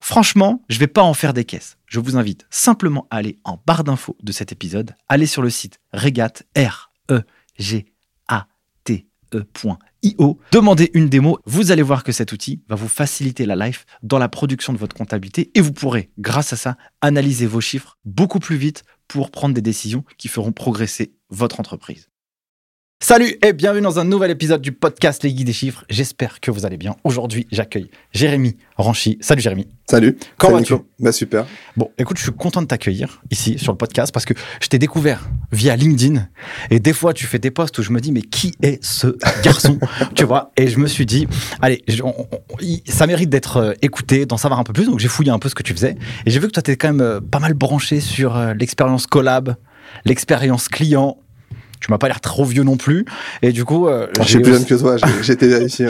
Franchement, je ne vais pas en faire des caisses. Je vous invite simplement à aller en barre d'infos de cet épisode, aller sur le site regat r e g a t e.io, demandez une démo, vous allez voir que cet outil va vous faciliter la life dans la production de votre comptabilité et vous pourrez grâce à ça analyser vos chiffres beaucoup plus vite pour prendre des décisions qui feront progresser votre entreprise. Salut et bienvenue dans un nouvel épisode du podcast Les Guides des Chiffres. J'espère que vous allez bien. Aujourd'hui, j'accueille Jérémy Ranchy. Salut Jérémy. Salut. Comment vas-tu? Bah super. Bon, écoute, je suis content de t'accueillir ici sur le podcast parce que je t'ai découvert via LinkedIn et des fois tu fais des posts où je me dis mais qui est ce garçon? Tu vois Et je me suis dit allez, ça mérite d'être euh, écouté, d'en savoir un peu plus. Donc j'ai fouillé un peu ce que tu faisais et j'ai vu que toi t'es quand même euh, pas mal branché sur euh, l'expérience collab, l'expérience client tu m'as pas l'air trop vieux non plus. Et du coup, euh, je suis plus jeune que toi. J'étais ici.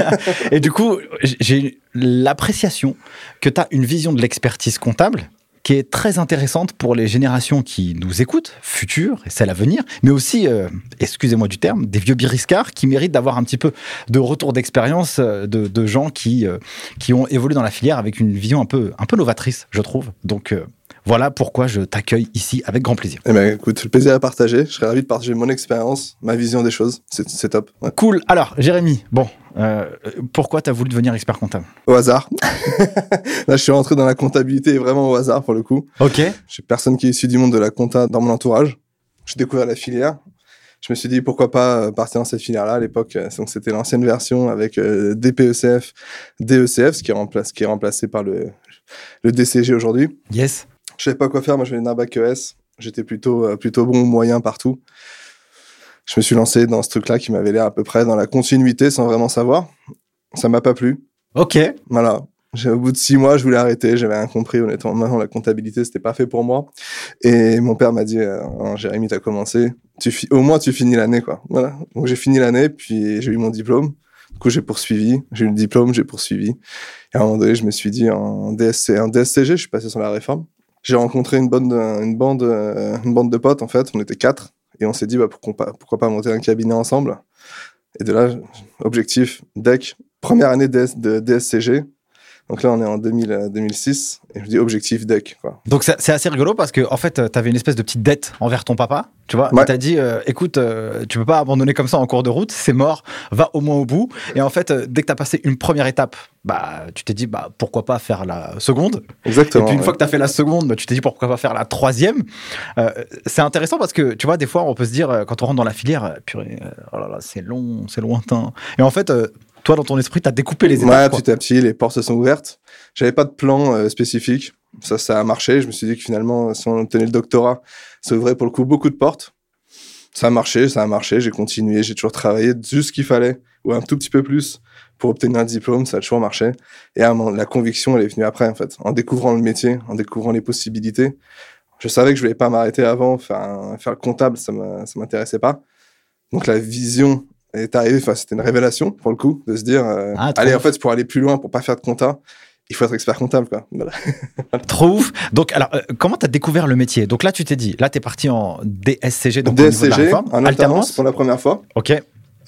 et du coup, j'ai l'appréciation que tu as une vision de l'expertise comptable qui est très intéressante pour les générations qui nous écoutent, futures et celles à venir, mais aussi, euh, excusez-moi du terme, des vieux biriscards qui méritent d'avoir un petit peu de retour d'expérience euh, de, de, gens qui, euh, qui ont évolué dans la filière avec une vision un peu, un peu novatrice, je trouve. Donc, voilà pourquoi je t'accueille ici avec grand plaisir. Eh ben, écoute, le plaisir à partager. Je serais ravi de partager mon expérience, ma vision des choses. C'est top. Cool. Alors, Jérémy, bon, euh, pourquoi tu as voulu devenir expert comptable? Au hasard. Là, je suis rentré dans la comptabilité vraiment au hasard pour le coup. Ok. J'ai personne qui est issu du monde de la compta dans mon entourage. J'ai découvert la filière. Je me suis dit pourquoi pas euh, partir dans cette filière-là à l'époque. Donc c'était l'ancienne version avec euh, DPECF, DECF, ce qui est, remplacé, qui est remplacé par le, le DCG aujourd'hui. Yes. Je savais pas quoi faire. Moi, je venais d'un bac ES. J'étais plutôt, euh, plutôt bon, moyen partout. Je me suis lancé dans ce truc-là qui m'avait l'air à peu près dans la continuité sans vraiment savoir. Ça m'a pas plu. Ok. Voilà. Au bout de six mois, je voulais arrêter. J'avais rien compris. Honnêtement, maintenant, la comptabilité, c'était pas fait pour moi. Et mon père m'a dit, euh, oh, Jérémy, t'as commencé. Tu au moins, tu finis l'année, quoi. Voilà. Donc, j'ai fini l'année, puis j'ai eu mon diplôme. Du coup, j'ai poursuivi. J'ai eu le diplôme, j'ai poursuivi. Et à un moment donné, je me suis dit, en DSC, en DSCG, je suis passé sur la réforme j'ai rencontré une bande, une bande, une bande de potes en fait. On était quatre et on s'est dit bah, pourquoi pas, monter un cabinet ensemble. Et de là, objectif DEC, première année de DSCG. Donc là, on est en 2000, 2006 et je dis objectif deck. Quoi. Donc c'est assez rigolo parce que en fait, tu avais une espèce de petite dette envers ton papa, tu vois. Ouais. Tu as dit, euh, écoute, euh, tu peux pas abandonner comme ça en cours de route, c'est mort, va au moins au bout. Et en fait, euh, dès que tu as passé une première étape, bah, tu t'es dit, bah, pourquoi pas faire la seconde Exactement. Et puis une fois que tu as fait la seconde, bah, tu t'es dit, pourquoi pas faire la troisième C'est intéressant parce que, tu vois, des fois, on peut se dire, quand on rentre dans la filière, purée, oh là là, c'est long, c'est lointain. Et en fait, toi, dans ton esprit, tu as découpé les étapes. Ouais, petit à petit, les portes se sont ouvertes. J'avais pas de plan euh, spécifique. Ça, ça a marché. Je me suis dit que finalement, si on obtenait le doctorat, ça ouvrait pour le coup beaucoup de portes. Ça a marché, ça a marché. J'ai continué, j'ai toujours travaillé juste ce qu'il fallait, ou un tout petit peu plus, pour obtenir un diplôme. Ça a toujours marché. Et la conviction, elle est venue après, en fait. En découvrant le métier, en découvrant les possibilités, Je savais que je voulais pas m'arrêter avant, faire, faire le comptable, ça m'intéressait pas. Donc la vision est arrivée, enfin c'était une révélation pour le coup, de se dire, euh, Ah, allez, en fait, pour aller plus loin, pour pas faire de compta, il faut être expert comptable, quoi. Voilà. Trop ouf. Donc, alors, euh, comment tu as découvert le métier? Donc là, tu t'es dit, là, tu es parti en DSCG, donc DSCG, en alternance pour la première fois, Ok.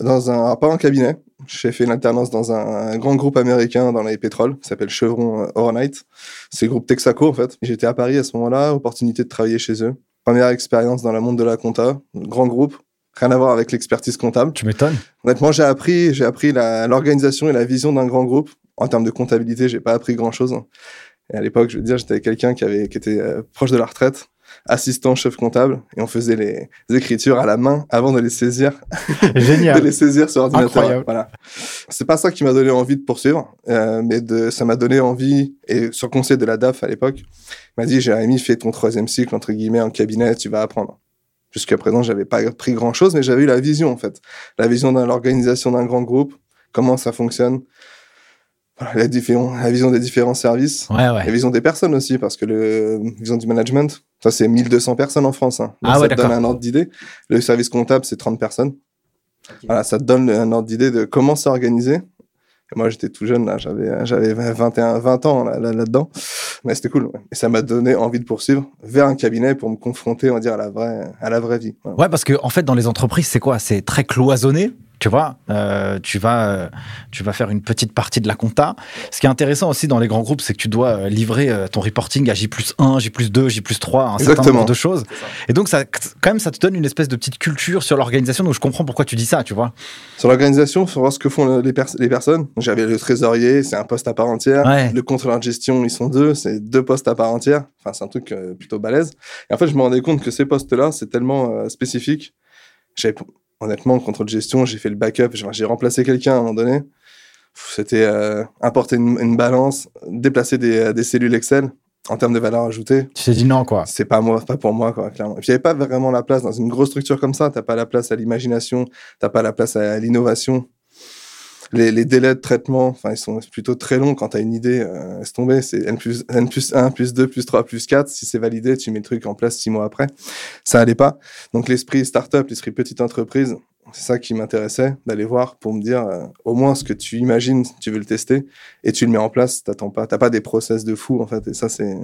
dans un, pas en cabinet. J'ai fait une alternance dans un, un grand groupe américain dans les pétroles, qui s'appelle Chevron euh, Overnight. C'est le groupe Texaco, en fait. J'étais à Paris à ce moment-là, opportunité de travailler chez eux. Première expérience dans le monde de la compta, grand groupe, rien à voir avec l'expertise comptable. Tu m'étonnes. Honnêtement, j'ai appris, j'ai appris l'organisation et la vision d'un grand groupe. En termes de comptabilité, j'ai pas appris grand chose. Et à l'époque, je veux dire, j'étais quelqu'un qui avait, qui était euh, proche de la retraite, assistant chef comptable, et on faisait les, les écritures à la main avant de les saisir, de Génial. les saisir sur ordinateur. Incroyable. Voilà. C'est pas ça qui m'a donné envie de poursuivre, euh, mais de, ça m'a donné envie, et sur conseil de la DAF à l'époque, m'a dit, Jérémy, fais ton troisième cycle, entre guillemets, en cabinet, tu vas apprendre. Jusqu'à présent, j'avais pas appris grand chose, mais j'avais eu la vision, en fait. La vision de l'organisation d'un grand groupe, comment ça fonctionne, la, vision des différents services, Ouais, la vision des personnes aussi, parce que le la vision du management, ça c'est 1200 personnes en France. Hein. Donc, Ah ouais, ça te donne un ordre d'idée. Le service comptable, c'est 30 personnes. Voilà, ça te donne un ordre d'idée de comment. Et moi, j'étais tout jeune, là, j'avais, j'avais 21, 20 ans là, là, là-dedans. Mais c'était cool. ouais. Et ça m'a donné envie de poursuivre vers un cabinet pour me confronter, on va dire, à la vraie, à la vraie vie. Ouais, parce que en fait, dans les entreprises, c'est quoi? C'est très cloisonné. Tu vois, Euh, tu vas, euh, tu vas faire une petite partie de la compta. Ce qui est intéressant aussi dans les grands groupes, c'est que tu dois euh, livrer ton reporting à J plus 1, J plus 2, J plus 3, un certain nombre de choses. Et donc, ça, quand même, ça te donne une espèce de petite culture sur l'organisation. Donc, je comprends pourquoi tu dis ça, tu vois. Sur l'organisation, il faut voir ce que font les, pers- les personnes. J'avais le trésorier, c'est un poste à part entière. Ouais. Le contrôleur de gestion, ils sont deux, c'est deux postes à part entière. Enfin, c'est un truc plutôt balèze. Et en fait, je me rendais compte que ces postes-là, c'est tellement euh, spécifique. J'avais, honnêtement, le contrôle de gestion, j'ai fait le backup, j'ai remplacé quelqu'un à un moment donné. C'était euh, importer une, une balance, déplacer des, euh, des cellules Excel en termes de valeur ajoutée. Tu t'es dit non, quoi. C'est pas moi, pas pour moi, quoi, clairement. Et puis, il n'y avait pas vraiment la place dans une grosse structure comme ça. T'as pas la place à l'imagination, t'as pas la place à l'innovation. Les, les délais de traitement, enfin, ils sont plutôt très longs quand t'as une idée. Euh, laisse tomber, c'est N plus, N plus 1, plus 2, plus 3, plus 4. Si c'est validé, tu mets le truc en place six mois après. Ça allait pas. Donc, l'esprit startup, l'esprit petite entreprise, c'est ça qui m'intéressait, d'aller voir pour me dire, euh, au moins, ce que tu imagines, tu veux le tester, et tu le mets en place, t'attends pas, t'as pas des process de fou, en fait. Et ça, c'est,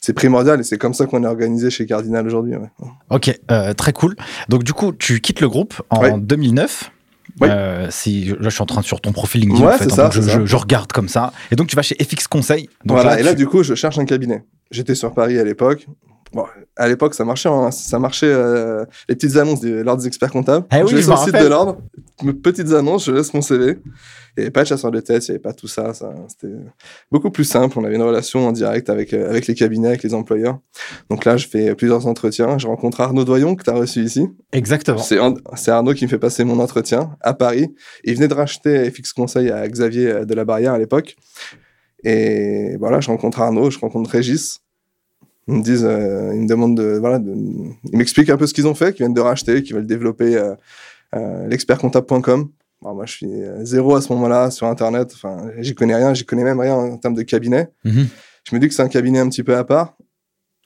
c'est primordial et c'est comme ça qu'on est organisé chez Cardinal aujourd'hui. ouais. Ok, euh, très cool. Donc, du coup, tu quittes le groupe en Ouais. 2009. 2009. Oui. Euh, si là, je suis en train de sur ton profil LinkedIn. Ouais, en fait, hein, ça, je, c'est ça. je- je regarde comme ça. Et donc, tu vas chez FX Conseil. Donc voilà, et là, tu- du coup, je cherche un cabinet. J'étais sur Paris à l'époque. Bon, à l'époque, ça marchait, hein, ça marchait euh, les petites annonces de l'ordre des experts comptables. Eh oui, je vais sur le site de l'ordre, petites annonces, je laisse mon CV. Il n'y avait pas de chasseur de tête, il n'y avait pas tout ça. ça C'était beaucoup plus simple. On avait une relation en direct avec, euh, avec les cabinets, avec les employeurs. Donc là, je fais plusieurs entretiens. Je rencontre Arnaud Doyon, que tu as reçu ici. Exactement. C'est Arnaud qui me fait passer mon entretien à Paris. Il venait de racheter FX Conseil à Xavier euh, de la Barrière à l'époque. Et voilà, je rencontre Arnaud, je rencontre Régis. Ils me disent, euh, ils me demandent de, voilà, de- ils m'expliquent un peu ce qu'ils ont fait, qu'ils viennent de racheter, qu'ils veulent développer euh, euh, l'expertcomptable.com. Bon, moi, je suis euh, zéro à ce moment-là sur Internet. Enfin, j'y connais rien, j'y connais même rien en termes de cabinet. Mhm. Je me dis que c'est un cabinet un petit peu à part.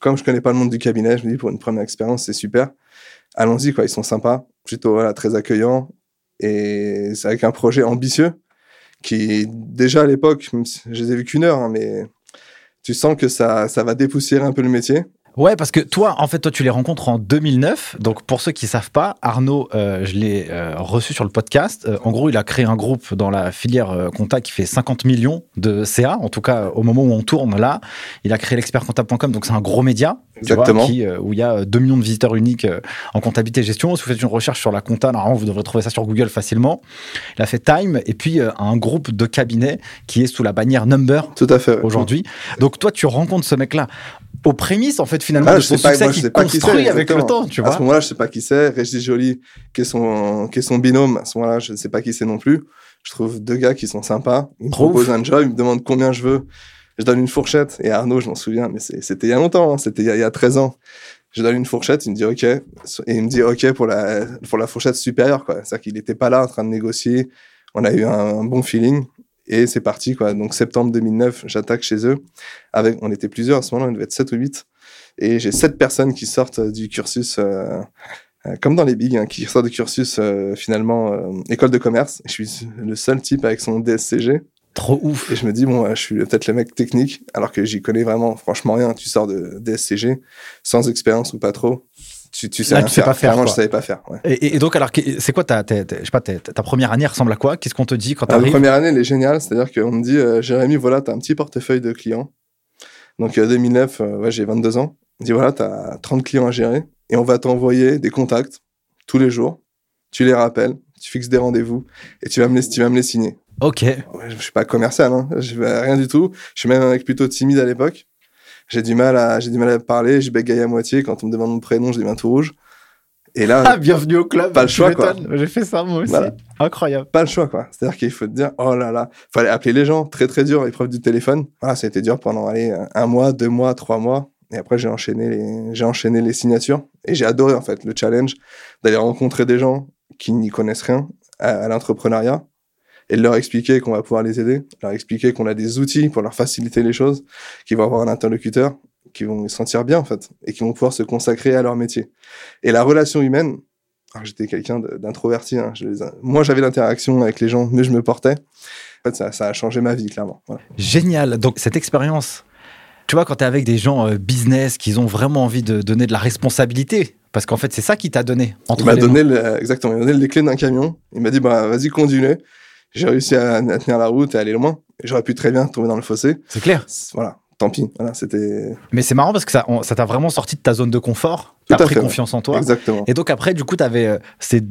Comme je connais pas le monde du cabinet, je me dis pour une première expérience, c'est super. Allons-y, quoi. Ils sont sympas, plutôt voilà, très accueillants. Et c'est avec un projet ambitieux qui, déjà à l'époque, je les ai vus qu'une heure, hein, mais tu sens que ça, ça va dépoussiérer un peu le métier. Ouais, parce que toi, en fait, toi, tu les rencontres en 2009. Donc, pour ceux qui savent pas, Arnaud, euh, je l'ai euh, reçu sur le podcast. Euh, en gros, il a créé un groupe dans la filière compta qui fait 50 millions de CA. En tout cas, au moment où on tourne là, il a créé l'expertcomptable.com. Donc, c'est un gros média. vois, Exactement. qui, euh, où il y a 2 millions de visiteurs uniques en comptabilité et gestion. Si vous faites une recherche sur la compta, normalement, vous devrez trouver ça sur Google facilement. Il a fait Time et puis un groupe de cabinets qui est sous la bannière Number Tout à fait. aujourd'hui. Donc toi, tu rencontres ce mec-là aux prémices, en fait, finalement, Ah, de je son sais pas, succès moi, qui qui construit c'est, avec le temps, tu À vois. ce moment-là, je sais pas qui c'est. Régis Joly, qui est son, qui est son binôme. À ce moment-là, je ne sais pas qui c'est non plus. Je trouve deux gars qui sont sympas. Ils me Trop proposent un job, ils me demandent combien je veux. Je donne une fourchette. Et Arnaud, je m'en souviens, mais c'était il y a longtemps, hein, c'était il y a, il y a 13 ans. Je donne une fourchette, il me dit OK. Et il me dit OK pour la, pour la fourchette supérieure, quoi. C'est-à-dire qu'il n'était pas là en train de négocier. On a eu un, un bon feeling. Et c'est parti, quoi. Donc, septembre 2009, j'attaque chez eux. Avec, on était plusieurs à ce moment-là, on devait être 7 ou 8. Et j'ai sept personnes qui sortent du cursus, euh, euh, comme dans les bigs, hein, qui sortent du cursus euh, finalement euh, école de commerce. Je suis le seul type avec son DSCG. Trop ouf. Et je me dis, bon, je suis peut-être le mec technique, alors que j'y connais vraiment franchement rien. Tu sors de DSCG, sans expérience ou pas trop. Tu, tu sais, Ah, rien tu sais pas faire, Vraiment, je savais pas faire. Ouais. Et, et donc, alors, c'est quoi ta, ta, ta- je sais pas, ta, ta première année ressemble à quoi? Qu'est-ce qu'on te dit quand Alors, la t'arrives? première année, elle est géniale. C'est-à-dire qu'on me dit, euh, Jérémy, voilà, tu as un petit portefeuille de clients. Donc, euh, 2009, euh, ouais, j'ai 22 ans. On me dit, voilà, tu as 30 clients à gérer et on va t'envoyer des contacts tous les jours. Tu les rappelles, tu fixes des rendez-vous et tu vas me les, tu vas me les signer. Ok. Je suis pas commercial, hein. je fais rien du tout. Je suis même un mec plutôt timide à l'époque. J'ai du mal à, j'ai du mal à parler, je bégaye à moitié. Quand on me demande mon prénom, j'ai des mains tout rouges. Et là, Ah, bienvenue au club. Pas le choix, quoi. J'ai fait ça moi aussi. Voilà. Incroyable. pas le choix, quoi. C'est-à-dire qu'il faut te dire, oh là là, fallait appeler les gens, très très dur, épreuve du téléphone. Voilà, ça a été dur pendant, allez, un- un mois, deux mois, trois mois. Et après, j'ai enchaîné les, j'ai enchaîné les signatures. Et j'ai adoré, en fait, le challenge d'aller rencontrer des gens qui n'y connaissent rien à, à l'entrepreneuriat et de leur expliquer qu'on va pouvoir les aider, leur expliquer qu'on a des outils pour leur faciliter les choses, qu'ils vont avoir un interlocuteur, qui vont se sentir bien, en fait, et qui vont pouvoir se consacrer à leur métier. Et la relation humaine, alors, j'étais quelqu'un d'introverti. hein, Moi, j'avais l'interaction avec les gens, mais je me portais. En fait, ça, ça a changé ma vie, clairement. Voilà. Génial. Donc, cette expérience, tu vois, quand tu es avec des gens euh, business qui ont vraiment envie de donner de la responsabilité, parce qu'en fait, c'est ça qui t'a donné. Entre Il m'a donné, le- exactement, il m'a donné les clés d'un camion. Il m'a dit, bah, vas-y, conduis-le. J'ai réussi à, à tenir la route et aller loin. J'aurais pu très bien tomber dans le fossé. C'est clair. Voilà, tant pis. Voilà, c'était Mais c'est marrant parce que ça on- ça t'a vraiment sorti de ta zone de confort. T'as pris fait, ouais. confiance en toi. exactement. Et donc, après, du coup, tu avais ces,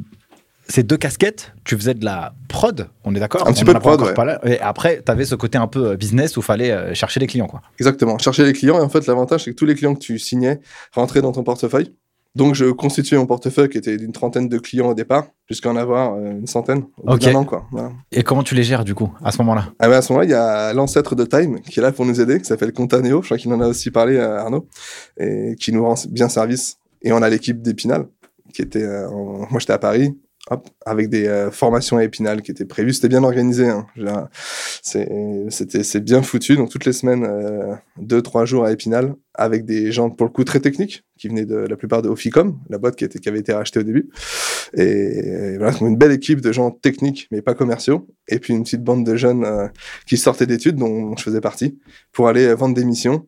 ces deux casquettes. Tu faisais de la prod, on est d'accord Un petit On peu de prod, ouais. Et après, tu avais ce côté un peu euh, business où il fallait euh, chercher les clients. Quoi. Exactement. Chercher les clients. Et en fait, l'avantage, c'est que tous les clients que tu signais rentraient dans ton portefeuille. Donc, je constituais mon portefeuille qui était d'une trentaine de clients au départ, jusqu'à en avoir euh, une centaine au bout Ok. d'un an, quoi. Voilà. Et comment tu les gères, du coup, à ce moment-là? Ah ben à ce moment-là, il y a l'ancêtre de Time qui est là pour nous aider, qui s'appelle Contaneo. Je crois qu'il en a aussi parlé à Arnaud, et qui nous rend bien service. Et on a l'équipe d'Épinal, qui était, euh, en- moi j'étais à Paris, avec des euh, formations à Épinal qui étaient prévues. C'était bien organisé. Hein. C'était, c'est bien foutu. Donc toutes les semaines, euh, deux, trois jours à Épinal, avec des gens pour le coup très techniques, qui venaient de la plupart de Oficom, la boîte qui, avait été rachetée au début. Et, voilà, une belle équipe de gens techniques, mais pas commerciaux. Et puis une petite bande de jeunes euh, qui sortaient d'études, dont je faisais partie, pour aller euh, vendre des missions.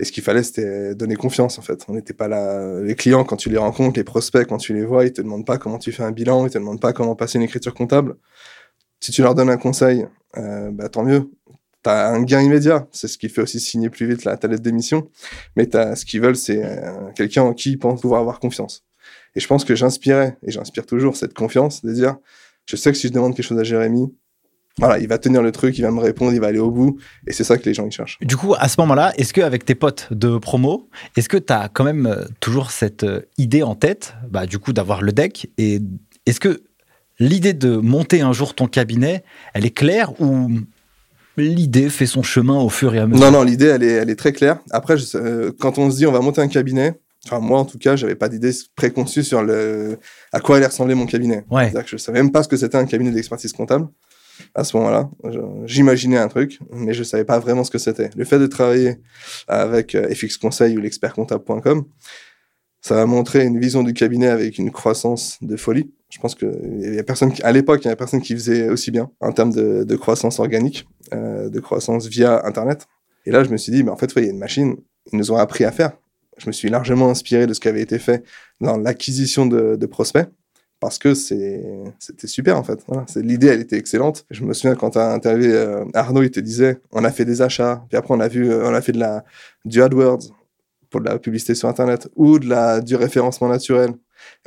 Et ce qu'il fallait, c'était donner confiance, en fait. On n'était pas là. Les clients, quand tu les rencontres, les prospects, quand tu les vois, ils te demandent pas comment tu fais un bilan, ils te demandent pas comment passer une écriture comptable. Si tu leur donnes un conseil, euh, bah, tant mieux. Tu as un gain immédiat. C'est ce qui fait aussi signer plus vite la, ta lettre d'émission. Mais t'as- ce qu'ils veulent, c'est euh, quelqu'un en qui ils pensent pouvoir avoir confiance. Et je pense que j'inspirais, et j'inspire toujours cette confiance de dire, je sais que si je demande quelque chose à Jérémy, voilà, il va tenir le truc, il va me répondre, il va aller au bout. Et c'est ça que les gens ils cherchent. Du coup, à ce moment-là, est-ce qu'avec tes potes de promo, est-ce que tu as quand même euh, toujours cette euh, idée en tête, bah, du coup, d'avoir le deck Et est-ce que l'idée de monter un jour ton cabinet, elle est claire ou l'idée fait son chemin au fur et à mesure? Non, non, l'idée, elle est, elle est très claire. Après, je euh, quand on se dit on va monter un cabinet, enfin, moi, en tout cas, j'avais pas d'idée préconçue sur le, à quoi allait ressembler mon cabinet. Ouais. C'est-à-dire que je savais même pas ce que c'était un cabinet d'expertise comptable. À ce moment-là, j'imaginais un truc, mais je savais pas vraiment ce que c'était. Le fait de travailler avec euh, FX Conseil ou l'expertcomptable.com, ça m'a montré une vision du cabinet avec une croissance de folie. Je pense que y a personne à l'époque, il y avait personne qui faisait aussi bien en termes de, croissance organique, euh, de croissance via Internet. Et là, je me suis dit, mais en fait, ouais, il y a une machine. Ils nous ont appris à faire. Je me suis largement inspiré de ce qui avait été fait dans l'acquisition de prospects parce que c'était super en fait. L'idée, elle était excellente. Je me souviens quand tu as interviewé euh, Arnaud, il te disait, on a fait des achats, puis après on a vu, euh, on a fait de la du AdWords pour de la publicité sur Internet ou de la du référencement naturel.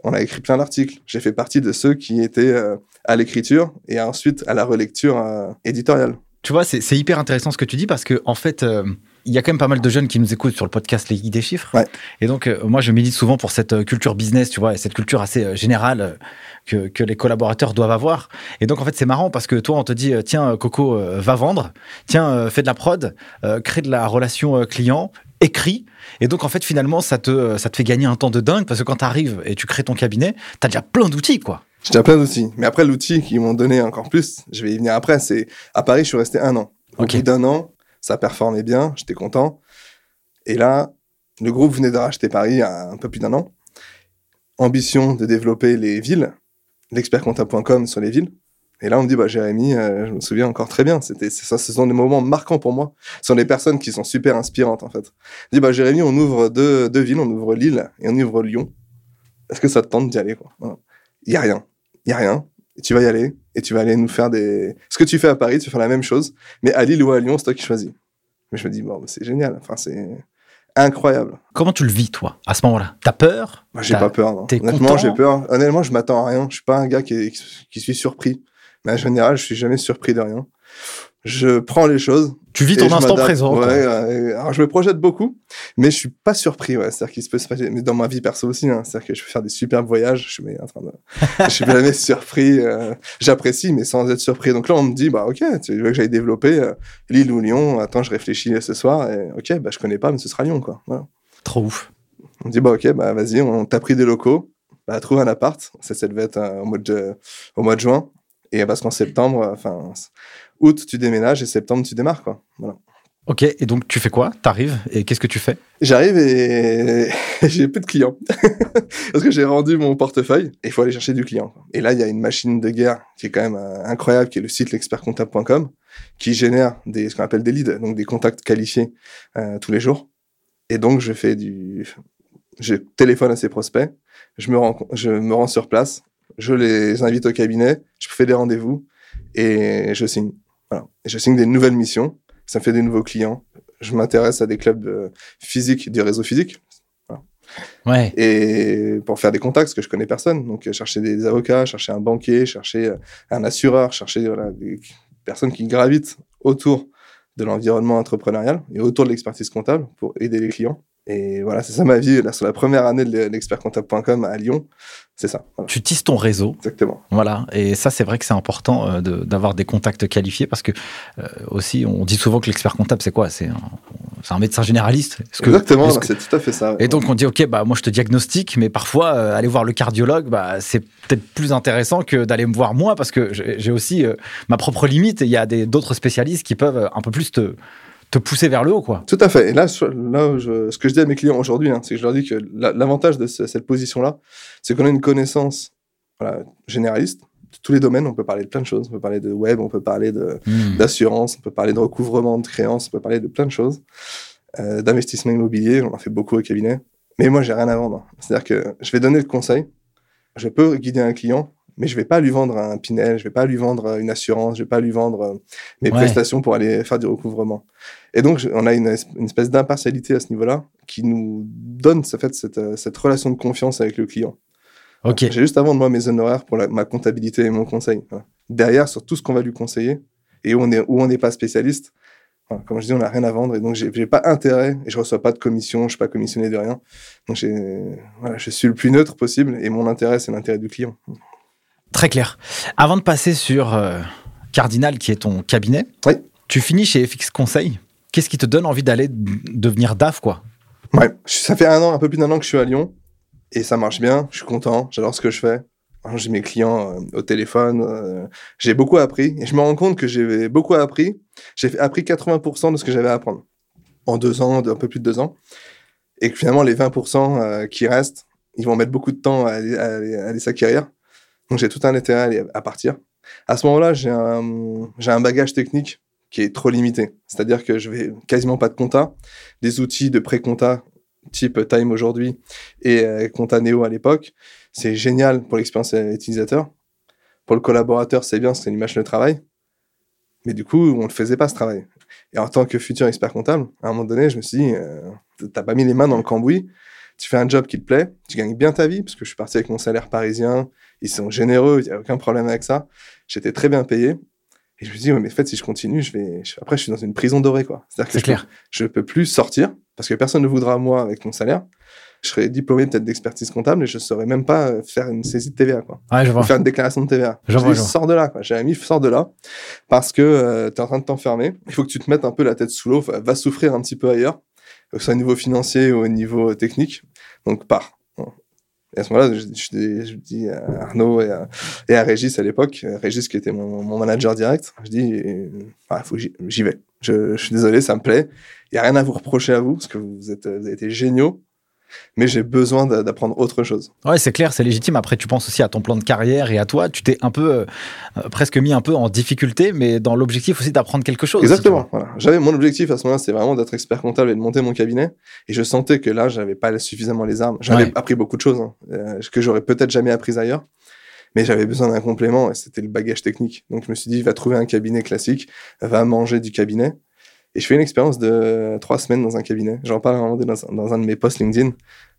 On a écrit plein d'articles. J'ai fait partie de ceux qui étaient euh, à l'écriture et ensuite à la relecture éditoriale. Tu vois, c'est hyper intéressant ce que tu dis parce que en fait, il y a quand même pas mal de jeunes qui nous écoutent sur le podcast Les Guides des chiffres. Ouais. Et donc, euh, moi, je milite souvent pour cette euh, culture business, tu vois, et cette culture assez euh, générale que, que les collaborateurs doivent avoir. Et donc, en fait, c'est marrant parce que toi, on te dit, tiens, Coco, va vendre, tiens, fais de la prod, crée de la relation client, écris. Et donc, en fait, finalement, ça te, ça te fait gagner un temps de dingue parce que quand tu arrives et tu crées ton cabinet, tu as déjà plein d'outils, quoi. J'ai déjà plein d'outils. Mais après, l'outil qu'ils m'ont donné encore plus, je vais y venir après, c'est à Paris, je suis resté un an. Au Ok. bout d'un an, ça performait bien, j'étais content. Et là, Le groupe venait de racheter Paris il y a un peu plus d'un an. Ambition de développer les villes, l'expertcomptable.com sur les villes. Et là, on me dit, bah, Jérémy, euh, je me souviens encore très bien. C'était, ça, ce sont des moments marquants pour moi. Ce sont des personnes qui sont super inspirantes, en fait. Dit, bah, Jérémy, on ouvre deux, villes, on ouvre Lille et on ouvre Lyon. Est-ce que ça te tente d'y aller, quoi? Il y a rien. Il y a rien. Tu vas y aller. Et tu vas aller nous faire des, ce que tu fais à Paris, tu vas faire la même chose. Mais à Lille ou à Lyon, c'est toi qui choisis. Mais je me dis, bon, bah, c'est génial. Enfin, c'est incroyable. Comment tu le vis, toi, à ce moment-là? T'as peur? Moi, j'ai pas peur. non. Honnêtement, j'ai peur. Honnêtement, je m'attends à rien. Je suis pas un gars qui, est- qui suis surpris. Mais en général, je suis jamais surpris de rien. Je prends les choses. Tu vis ton instant présent. Ouais, alors je me projette beaucoup, mais je suis pas surpris. Ouais. C'est-à-dire qu'il se peut se passer, mais dans ma vie perso aussi. Hein. C'est-à-dire que je peux faire des superbes voyages. Je suis en train de, je suis jamais surpris. euh, J'apprécie, mais sans être surpris. Donc là, on me dit, bah ok, tu veux que j'aille développer euh, Lille ou Lyon. Attends, je réfléchis ce soir. Et ok, bah je connais pas, mais ce sera Lyon, quoi. Voilà. Trop ouf. On me dit, bah ok, bah vas-y, on t'a pris des locaux, bah trouve un appart. Ça, ça devait être euh, au, mois de, au mois de juin. Et parce qu'en septembre, enfin, août, tu déménages et septembre, tu démarres, quoi. Voilà. Ok, et donc tu fais quoi? T'arrives et qu'est-ce que tu fais? J'arrive et j'ai plus de clients. parce que j'ai rendu mon portefeuille et il faut aller chercher du client. Et là, il y a une machine de guerre qui est quand même euh, incroyable, qui est le site l'expertcomptable.com, qui génère des, ce qu'on appelle des leads, donc des contacts qualifiés euh, tous les jours. Et donc, je fais du, je téléphone à ces prospects, je me rends, je me rends sur place, je les invite au cabinet, je fais des rendez-vous et je signe. Voilà. Et je signe des nouvelles missions, ça me fait des nouveaux clients. Je m'intéresse à des clubs euh, physiques, du réseau physique, Ouais. et pour faire des contacts, parce que je connais personne. Donc, euh, chercher des avocats, chercher un banquier, chercher euh, un assureur, chercher voilà, des personnes qui gravitent autour de l'environnement entrepreneurial et autour de l'expertise comptable pour aider les clients. Et voilà, c'est ça ma vie. Là, sur la première année de l'expertcomptable.com à Lyon, c'est ça. Voilà, Tu tisses ton réseau, exactement. voilà. Et ça, c'est vrai que c'est important euh, de- d'avoir des contacts qualifiés parce que euh, aussi, on dit souvent que l'expert comptable, c'est quoi? C'est un, médecin généraliste. Est-ce que- exactement, c'est tout à fait ça. ouais. Et donc on dit ok bah moi je te diagnostique mais parfois euh, aller voir le cardiologue bah c'est peut-être plus intéressant que d'aller me voir moi parce que j'ai aussi euh, ma propre limite et il y a d'autres spécialistes qui peuvent un peu plus te te pousser vers le haut quoi. Tout à fait. Et là, là je- ce que je dis à mes clients aujourd'hui, hein, c'est que je leur dis que la- l'avantage de ce- cette position-là, c'est qu'on a une connaissance voilà, généraliste de tous les domaines. On peut parler de plein de choses. On peut parler de web, on peut parler Hmm. d'assurance, on peut parler de recouvrement de créances, on peut parler de plein de choses. Euh, d'investissement immobilier, on en fait beaucoup au cabinet. Mais moi, j'ai rien à vendre. C'est-à-dire que je vais donner le conseil, je peux guider un client, mais je vais pas lui vendre un Pinel, je vais pas lui vendre une assurance, je vais pas lui vendre euh, mes Ouais. prestations pour aller faire du recouvrement. Et donc, je- on a une, es- une espèce d'impartialité à ce niveau-là qui nous donne ça fait, cette, euh, cette relation de confiance avec le client. Ok J'ai juste avant de moi mes honoraires pour la- ma comptabilité et mon conseil. Voilà. Derrière, sur tout ce qu'on va lui conseiller et où on est où on n'est pas spécialiste, voilà, comme je dis, on n'a rien à vendre et donc j'ai pas intérêt et je reçois pas de commission, je suis pas commissionné de rien. Donc voilà, je suis le plus neutre possible et mon intérêt c'est l'intérêt du client. Très clair. Avant de passer sur euh, Cardinal qui est ton cabinet, Oui. tu finis chez FX Conseil. Qu'est-ce qui te donne envie d'aller devenir DAF quoi? Ouais, ça fait un an, un peu plus d'un an que je suis à Lyon et ça marche bien. Je suis content, j'adore ce que je fais. Alors, J'ai mes clients euh, au téléphone, euh, j'ai beaucoup appris et je me rends compte que j'ai beaucoup appris. J'ai appris 80% de ce que j'avais à apprendre en deux ans, un peu plus de deux ans, et que finalement les 20% euh, qui restent, ils vont mettre beaucoup de temps à, les s'acquérir. Donc j'ai tout un intérêt à, partir. À ce moment-là, j'ai un, bagage technique qui est trop limité. C'est-à-dire que je vais quasiment pas de compta, des outils de pré-compta type Time aujourd'hui et euh, Compta Neo à l'époque. C'est génial pour l'expérience utilisateur. Pour le collaborateur, c'est bien, c'est une image de travail. Mais du coup, on ne faisait pas ce travail. Et en tant que futur expert comptable, à un moment donné, je me suis dit, euh, t'as pas mis les mains dans le cambouis, tu fais un job qui te plaît, tu gagnes bien ta vie, parce que je suis parti avec mon salaire parisien, ils sont généreux, il n'y a aucun problème avec ça. J'étais très bien payé. Et je me dit, ouais, mais en fait, si je continue, je vais, je- après, je suis dans une prison dorée, quoi. C'est-à-dire que je clair. je peux plus sortir parce que personne ne voudra moi avec mon salaire. Je serai diplômé peut-être d'expertise comptable et je saurais même pas euh, faire une saisie de TVA, quoi. Ouais, je Ou vois. faire une déclaration de TVA. Je Je vois, dis, vois. sors de là, quoi. Jérémy, sors de là parce que tu es en train de t'enfermer. Il faut que tu te mettes un peu la tête sous l'eau. Va souffrir un petit peu ailleurs, que ce soit au niveau financier ou au niveau technique. Donc, pars. Et à ce moment-là, je, dis- à Arnaud et à, Régis à l'époque, Régis qui était mon, manager direct, je dis, ah, faut j'y- vais. Je, suis désolé, ça me plaît. Il y a rien à vous reprocher à vous, parce que vous, êtes, vous avez été géniaux, mais j'ai besoin d'a- d'apprendre autre chose. Ouais, c'est clair, c'est légitime. Après, tu penses aussi à ton plan de carrière et à toi. Tu t'es un peu, euh, euh, presque mis un peu en difficulté, mais dans l'objectif aussi d'apprendre quelque chose. Exactement. Voilà. J'avais mon objectif à ce moment-là, c'était vraiment d'être expert comptable et de monter mon cabinet. Et je sentais que là, j'avais pas suffisamment les armes. J'avais Ouais. appris beaucoup de choses hein, euh, que j'aurais peut-être jamais appris ailleurs. Mais j'avais besoin d'un complément et c'était le bagage technique. Donc je me suis dit, va trouver un cabinet classique, va manger du cabinet. Et je fais une expérience de trois semaines dans un cabinet. J'en parle à un moment donné dans, un- dans un de mes posts LinkedIn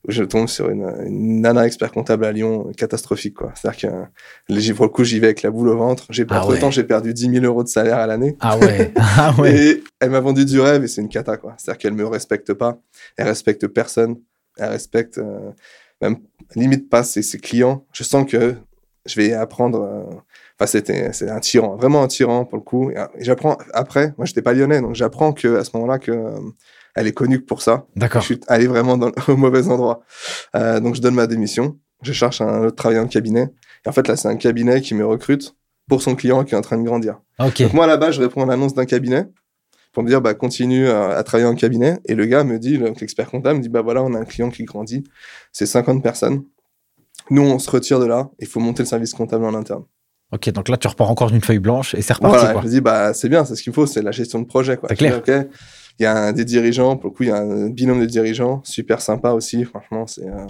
où je tombe sur une, une nana expert comptable à Lyon catastrophique. quoi. C'est-à-dire que euh, pour le coup, j'y vais avec la boule au ventre. J'ai Ah entre temps, ouais. j'ai perdu 10 000 euros de salaire à l'année. Ah ouais. Ah ouais. Et elle m'a vendu du rêve et c'est une cata, quoi. C'est-à-dire qu'elle me respecte pas, elle respecte personne, elle respecte euh, même limite pas ses, ses clients. Je sens que je vais apprendre. Enfin, c'était c'est un tyran, vraiment un tyran pour le coup. Et, euh, et j'apprends après. Moi, j'étais pas lyonnais, donc j'apprends que à ce moment-là que euh, elle est connue pour ça. Je D'accord. suis allé vraiment dans, au mauvais endroit. Euh, donc, je donne ma démission. Je cherche un autre travail en cabinet. Et en fait, là, c'est un cabinet qui me recrute pour son client qui est en train de grandir. Ok. Donc moi, là-bas, je réponds à l'annonce d'un cabinet pour me dire, bah, continue à, à travailler en cabinet. Et le gars me dit, le- l'expert comptable me dit, bah voilà, on a un client qui grandit. C'est 50 personnes. Nous, on se retire de là. Il faut monter le service comptable en interne. Ok. Donc là, tu repars encore d'une feuille blanche et c'est reparti. Voilà, quoi. je me dis, bah, c'est bien, c'est ce qu'il me faut, c'est la gestion de projet. C'est dis, clair. il y a un, des dirigeants, pour le coup, il y a un binôme de dirigeants, super sympa aussi, franchement, c'est euh,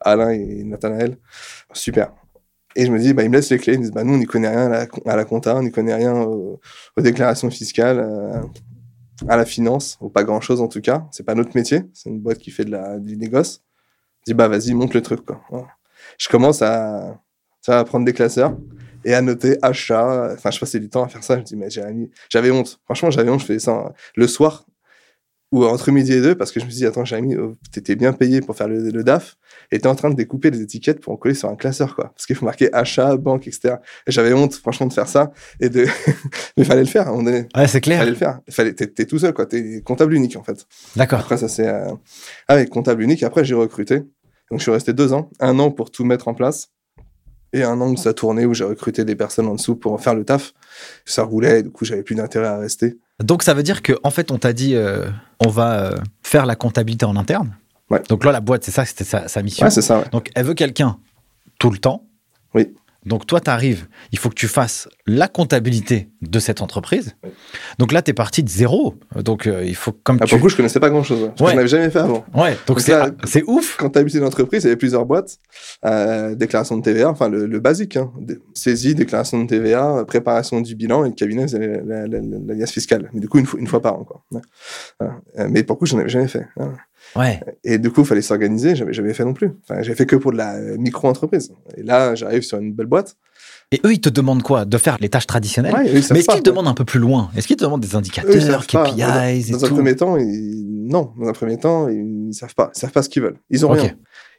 Alain et Nathanaël. Super. Et je me dis, bah, ils me laissent les clés. Ils me disent, bah, nous, on n'y connaît rien à la, à la compta, on n'y connaît rien aux, aux déclarations fiscales, euh, à la finance, ou pas grand chose en tout cas. C'est pas notre métier. C'est une boîte qui fait de la, du négoce. Je dis, bah, vas-y, monte le truc, quoi. Voilà. Je commence à, à prendre des classeurs et à noter achat. Enfin, je passais du temps à faire ça. Je me dis, mais Jérémy, j'avais honte. Franchement, j'avais honte. Je faisais ça euh, le soir ou entre midi et deux parce que je me suis dit, attends, Jérémy, oh, t'étais bien payé pour faire le, le DAF et t'es en train de découper les étiquettes pour en coller sur un classeur, quoi. Parce qu'il faut marquer achat, banque, etc. Et j'avais honte, franchement, de faire ça et de, mais fallait le faire moment donné. Ouais, c'est clair. Fallait le faire. Fallait, t'es, t'es tout seul, quoi. T'es comptable unique, en fait. D'accord. Après, ça c'est. Euh... Ah oui, comptable unique. Après, j'ai recruté. Donc, je suis resté deux ans. Un an pour tout mettre en place. Et un an où ça tournait, où j'ai recruté des personnes en dessous pour faire le taf. Ça roulait, et du coup, j'avais plus d'intérêt à rester. Donc ça veut dire que en fait, on t'a dit, euh, on va euh, faire la comptabilité en interne. Ouais. Donc là, la boîte, c'est ça, c'était sa, sa mission. Ouais, c'est ça, ouais. Donc elle veut quelqu'un tout le temps. Oui. Donc toi, tu arrives, il faut que tu fasses la comptabilité de cette entreprise. Donc là, tu es parti de zéro. Donc euh, il faut comme Ah, tu... pour le coup, je connaissais pas grand chose. Parce que Ouais. je n'avais jamais fait avant. Ouais, donc Donc c'est c'est ouf. Comptabilité d'entreprise, il y avait plusieurs boîtes. Euh, déclaration de TVA, enfin, le, le basique. Hein. Saisie, déclaration de TVA, préparation du bilan et le cabinet faisait la, la, fiscale. Mais du coup, une fois, une fois par an, quoi. Ouais. Euh, Mais pour le coup, je n'en avais jamais fait. Ouais. Et du coup, il fallait s'organiser. J'avais jamais fait non plus. Enfin, j'ai fait que pour de la micro-entreprise. Et là, j'arrive sur une belle boîte. Et eux, ils te demandent quoi? De faire les tâches traditionnelles? Ouais, eux, Mais est-ce qu'ils te demandent un peu plus loin? Est-ce qu'ils te demandent des Eux, indicateurs, pas. KPIs Dans, et dans un tout? premier temps, ils... non. Dans un premier temps, ils savent pas. Ils savent pas ce qu'ils veulent. Ils ont rien.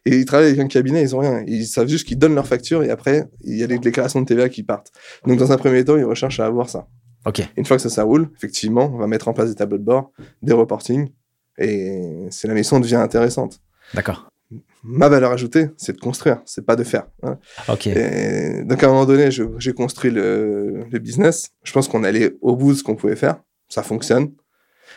Et ils travaillent avec un cabinet, ils ont rien. Ils savent juste qu'ils donnent leur facture et après, il y a des déclarations de TVA qui partent. Donc, dans un premier temps, ils recherchent à avoir ça. Ok. Une fois que ça, ça roule, effectivement, on va mettre en place des tableaux de bord, des reportings, et c'est la mission devient intéressante. D'accord. Ma valeur ajoutée, c'est de construire, c'est pas de faire. hein. Ok. Et donc à un moment donné, j'ai construit le, le business. Je pense qu'on allait au bout de ce qu'on pouvait faire. Ça fonctionne.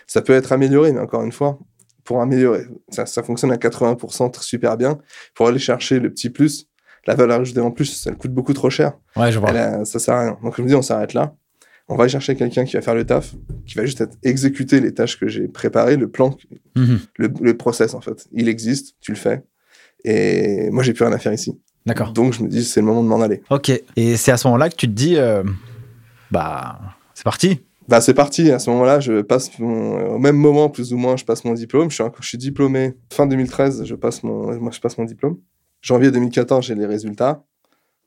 Ça peut être amélioré, mais encore une fois, pour améliorer, ça, ça fonctionne à 80% tr- super bien. Pour aller chercher le petit plus, la valeur ajoutée en plus, ça coûte beaucoup trop cher. Ouais, je vois. Elle a- ça sert à rien. Donc je me dis, on s'arrête là. On va aller chercher quelqu'un qui va faire le taf, qui va juste être- exécuter les tâches que j'ai préparées, le plan, Mhm. le, le process en fait. Il existe, tu le fais. Et moi, j'ai plus rien à faire ici. D'accord. Donc je me dis, c'est le moment de m'en aller. Ok. Et c'est à ce moment-là que tu te dis, euh, bah, c'est parti. Bah, c'est parti. À ce moment-là, je passe mon- au même moment, plus ou moins, je passe mon diplôme. Je suis, encore- je suis diplômé fin 2013. Je passe mon, moi, je passe mon diplôme. Janvier 2014, j'ai les résultats.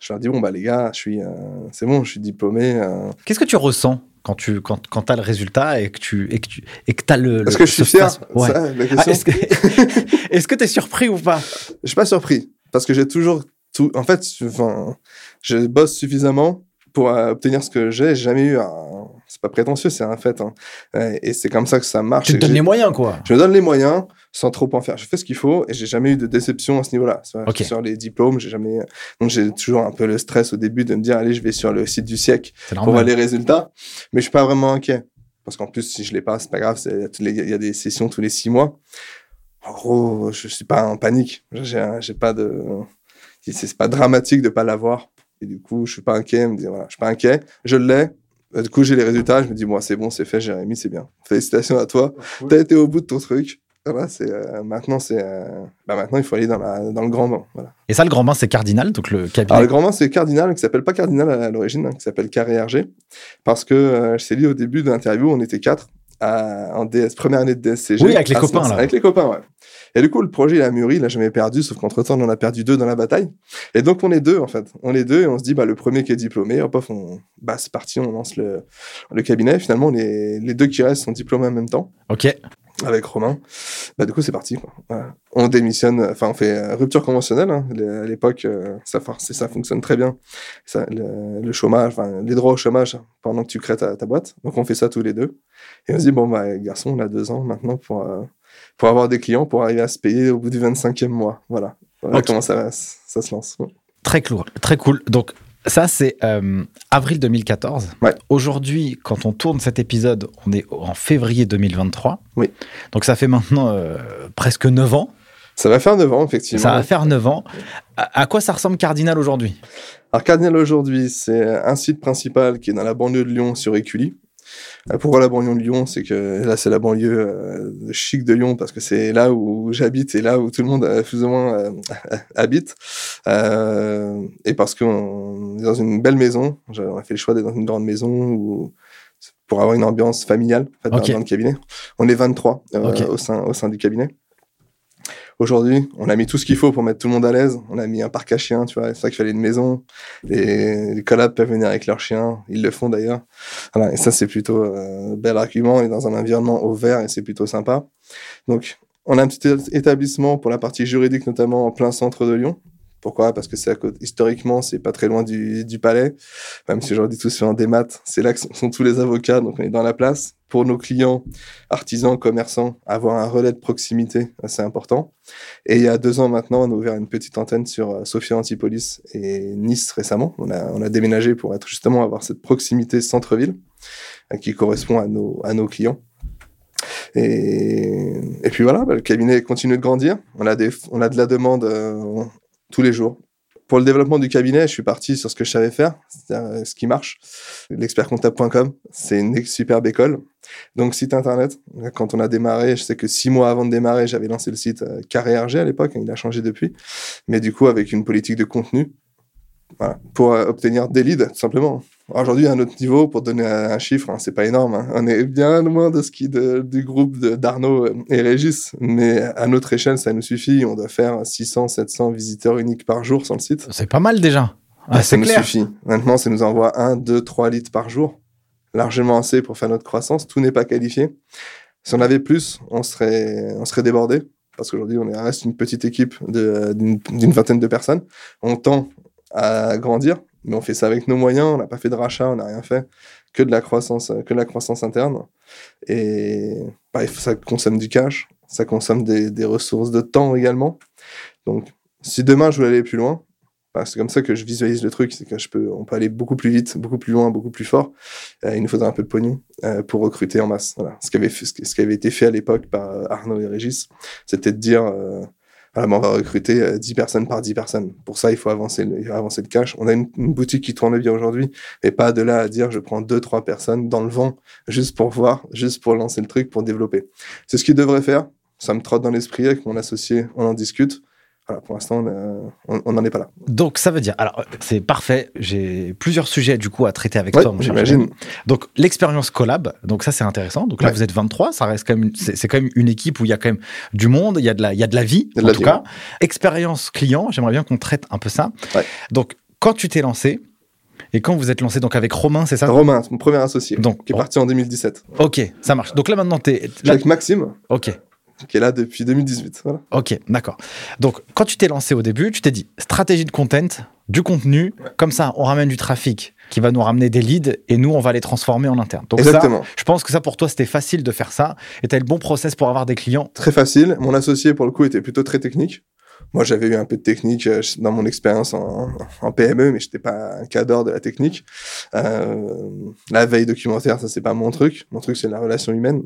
Je leur dis bon bah les gars, je suis, euh, c'est bon, je suis diplômé. euh. Qu'est-ce que tu ressens quand tu quand, quand as le résultat et que tu et que tu et que t'as le. Est-ce que je suis fier? Ouais. Ah, est-ce que est-ce que t'es surpris ou pas? Je suis pas surpris parce que j'ai toujours tout. En fait, je- enfin, je bosse suffisamment pour euh, obtenir ce que j'ai, j'ai jamais eu un. Pas prétentieux, c'est un fait. hein. Euh, Et c'est comme ça que ça marche. Tu te donnes les moyens, quoi. Je me donne les moyens sans trop en faire. Je fais ce qu'il faut et j'ai jamais eu de déception à ce niveau-là. Sur, les diplômes, j'ai jamais. Donc j'ai toujours un peu le stress au début de me dire allez, je vais sur le site du siècle pour voir les résultats. Mais je suis pas vraiment inquiet. Parce qu'en plus, si je l'ai pas, c'est pas grave. Il y a des sessions tous les six mois. En gros, je suis pas en panique. J'ai pas de. C'est c'est pas dramatique de pas l'avoir. Et du coup, je suis pas inquiet. Me voilà, je suis pas inquiet. Je l'ai. Euh, Du coup, j'ai les résultats. Je me dis, moi, c'est bon, c'est fait, Jérémy, c'est bien. Félicitations à toi. T'as été au bout de ton truc. Voilà, c'est euh, maintenant, c'est euh, bah, maintenant, il faut aller dans, la, dans le grand bain. Voilà. Et ça, le grand bain, c'est Cardinal, donc le cabinet. Alors, le grand bain, c'est Cardinal, qui s'appelle pas Cardinal à l'origine, hein, qui s'appelle Carré RG. Parce que, euh, je t'ai dit au début de l'interview, on était quatre à- en DS, première année de DSCG. Oui, avec les se copains, là. Avec les copains, ouais. Et du coup, le projet, il a mûri, il a jamais perdu, sauf qu'entre-temps, on en a perdu deux dans la bataille. Et donc, on est deux, en fait. On est deux et on se dit, bah, le premier qui est diplômé, hop, hop, on, bah, c'est parti, on lance le, le cabinet. Finalement, les, les deux qui restent sont diplômés en même temps Ok. Avec Romain. Bah, du coup, c'est parti. Quoi. Voilà. On démissionne, enfin, on fait euh, rupture conventionnelle. hein. À l'époque, euh, ça, fonctionne très bien. Ça, le, le chômage, enfin, les droits au chômage pendant que tu crées ta, ta boîte. Donc, on fait ça tous les deux. Et on se dit, bon, bah, garçon, on a deux ans maintenant pour, euh, pour avoir des clients, pour arriver à se payer au bout du 25e mois. Voilà. Voilà comment ça, ça se lance. Très cool. Très cool. Donc, ça, c'est euh, avril 2014. Ouais. Aujourd'hui, quand on tourne cet épisode, on est en février 2023. Oui. Donc, ça fait maintenant euh, presque 9 ans. Ça va faire 9 ans, effectivement. Ça va faire 9 ans. À, à quoi ça ressemble Cardinal aujourd'hui? Alors, Cardinal aujourd'hui, c'est un site principal qui est dans la banlieue de Lyon sur Écully. Euh, Pourquoi la banlieue de Lyon? C'est que là, c'est la banlieue euh, chic de Lyon parce que c'est là où j'habite et là où tout le monde euh, plus ou moins habite. Euh, et parce qu'on est dans une belle maison. On a fait le choix d'être dans une grande maison où pour avoir une ambiance familiale en fait, dans- Ok. dans, le cabinet. On est 23 euh, Ok. au, sein, au sein du cabinet. Aujourd'hui, on a mis tout ce qu'il faut pour mettre tout le monde à l'aise. On a mis un parc à chiens, tu vois. C'est ça qu'il fallait une maison. Les, les collabs peuvent venir avec leurs chiens. Ils le font d'ailleurs. Voilà. Et ça, c'est plutôt euh, bel argument. On est dans un environnement ouvert et c'est plutôt sympa. Donc, on a un petit établissement pour la partie juridique, notamment en plein centre de Lyon. Pourquoi? Parce que c'est historiquement, c'est pas très loin du, du palais. Même si aujourd'hui tout se fait en démat, c'est là que sont, sont tous les avocats, donc on est dans la place. Pour nos clients, artisans, commerçants, avoir un relais de proximité, c'est important. Et il y a deux ans maintenant, on a ouvert une petite antenne sur euh, Sophia Antipolis et Nice récemment. On a, on a déménagé pour être justement avoir cette proximité centre-ville euh, qui correspond à nos, à nos clients. Et, et puis voilà, bah, le cabinet continue de grandir. On a, des, on a de la demande euh, tous les jours. Pour le développement du cabinet, je suis parti sur ce que je savais faire, c'est-à-dire euh, ce qui marche. L'expertcomptable.com, c'est une superbe école. Donc, site internet. Quand on a démarré, je sais que six mois avant de démarrer, j'avais lancé le site euh, Carré RG à l'époque. Il a changé depuis. Mais du coup, avec une politique de contenu, pour euh, obtenir des leads, tout simplement. Aujourd'hui, à notre niveau, pour donner un, chiffre, hein, c'est pas énorme. hein. On est bien loin de ce qui de, du groupe d'Arnaud euh, et Régis. Mais à notre échelle, ça nous suffit. On doit faire 600, 700 visiteurs uniques par jour sur le site. C'est pas mal déjà. Ah, ça nous suffit. Maintenant, ça nous envoie 1, 2, 3 litres par jour. Largement assez pour faire notre croissance. Tout n'est pas qualifié. Si on avait plus, on serait, on serait débordé. Parce qu'aujourd'hui, on est- reste une petite équipe d'une vingtaine de personnes. On tend à grandir, mais on fait ça avec nos moyens. On n'a pas fait de rachat, on n'a rien fait. Que de la croissance, que de la croissance interne. Et bah, ça consomme du cash. Ça consomme des, des ressources de temps également. Donc, si demain je voulais aller plus loin, bah, c'est comme ça que je visualise le truc, c'est que je peux, peut aller beaucoup plus vite, beaucoup plus loin, beaucoup plus fort. Euh, il nous faudrait un peu de pognon euh, pour recruter en masse. Voilà. Ce, qui avait ce, été fait à l'époque par euh, Arnaud et Régis, c'était de dire, euh, voilà, on va recruter euh, 10 personnes par 10 personnes. Pour ça, il faut avancer avancer le cash. On a une, une boutique qui tourne bien aujourd'hui, et pas de là à dire, je prends deux, trois personnes dans le vent, juste pour voir, juste pour lancer le truc, pour développer. C'est ce qu'il devrait faire. Ça me trotte dans l'esprit avec mon associé, on en discute. Voilà, pour l'instant, on n'en est pas là. Donc ça veut dire, alors c'est parfait, j'ai plusieurs sujets du coup à traiter avec Ouais, toi. j'imagine. Donc l'expérience collab, donc ça c'est intéressant. Donc là Ouais. vous êtes 23, ça reste quand même, c'est quand même une équipe où il y a quand même du monde, il y a de la, il y a de la vie Il y a de en la tout vie, cas. Expérience client, j'aimerais bien qu'on traite un peu ça. Donc quand tu t'es lancé et quand vous êtes lancé donc avec Romain, c'est ça? Romain, mon premier associé, Donc, qui est parti en 2017. Ok, ça marche. Donc là maintenant suis là- avec Maxime, ok, qui est là depuis 2018. Voilà. ok, d'accord. Donc quand tu t'es lancé au début, tu t'es dit stratégie de content, du contenu, comme ça on ramène du trafic qui va nous ramener des leads et nous, on va les transformer en interne. Donc Exactement. Ça, je pense que ça, pour toi, c'était facile de faire ça et tu as le bon process pour avoir des clients. Très facile. Mon associé, pour le coup, était plutôt très technique. Moi, j'avais eu un peu de technique euh, dans mon expérience en, en, PME, mais j'étais pas un cadre de la technique. Euh, la veille documentaire, ça, c'est pas mon truc. Mon truc, c'est la relation humaine.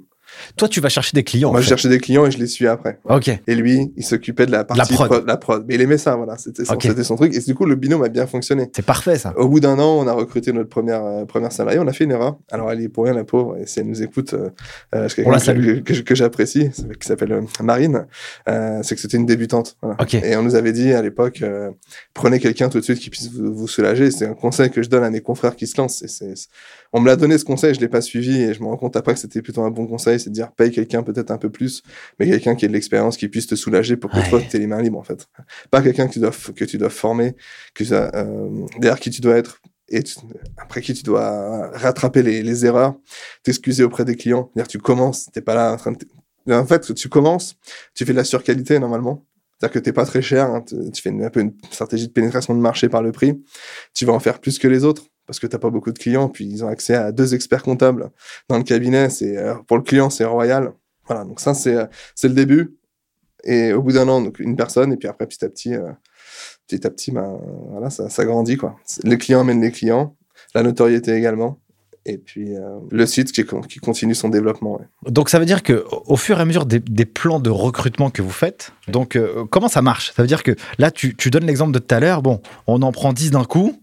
Toi, tu vas chercher des clients. Moi, je cherchais des clients et je les suis après. Ok. Et lui, il s'occupait de la partie la prod. la prod. Mais il aimait ça, voilà. C'était son, truc. Et du coup, le binôme a bien fonctionné. C'est parfait, ça. Au bout d'un an, on a recruté notre première, euh, première salariée. On a fait une erreur. Alors, elle est pour rien, la pauvre. Et si elle nous écoute, euh, euh, c'est On la quelqu'un salue. que, que, que j'apprécie, qui s'appelle euh, Marine. Euh, c'est que c'était une débutante. Voilà. Et on nous avait dit à l'époque, euh, prenez quelqu'un tout de suite qui puisse vous, vous soulager. C'est un conseil que je donne à mes confrères qui se lancent. Et c'est- On me l'a donné ce conseil, je l'ai pas suivi et je me rends compte après que c'était plutôt un bon conseil, c'est de dire paye quelqu'un peut-être un peu plus, mais quelqu'un qui ait de l'expérience, qui puisse te soulager pour que Ouais. toi tu aies les mains libres en fait. Pas quelqu'un que tu dois que tu dois former, que ça, euh, derrière qui tu dois être et tu- après qui tu dois rattraper les, les erreurs, t'excuser auprès des clients. C'est-à-dire tu commences, t'es pas là en train de en fait, tu commences, tu fais de la surqualité normalement. C'est-à-dire que t'es pas très cher, hein, tu tu fais une, un peu une stratégie de pénétration de marché par le prix. Tu vas en faire plus que les autres parce que t'as pas beaucoup de clients, puis ils ont accès à deux experts comptables dans le cabinet. C'est euh, pour le client, c'est royal. Voilà, donc ça c'est euh, c'est le début. Et au bout d'un an, donc une personne, et puis après petit à petit, euh, petit à petit, ben voilà, ça, ça grandit quoi. Les clients amènent les clients, la notoriété également. Et puis le site qui, qui continue son développement. Donc ça veut dire que au fur et à mesure des, des plans de recrutement que vous faites, donc comment ça marche? Ça veut dire que là tu, tu donnes l'exemple de tout à l'heure, bon, on en prend 10 d'un coup.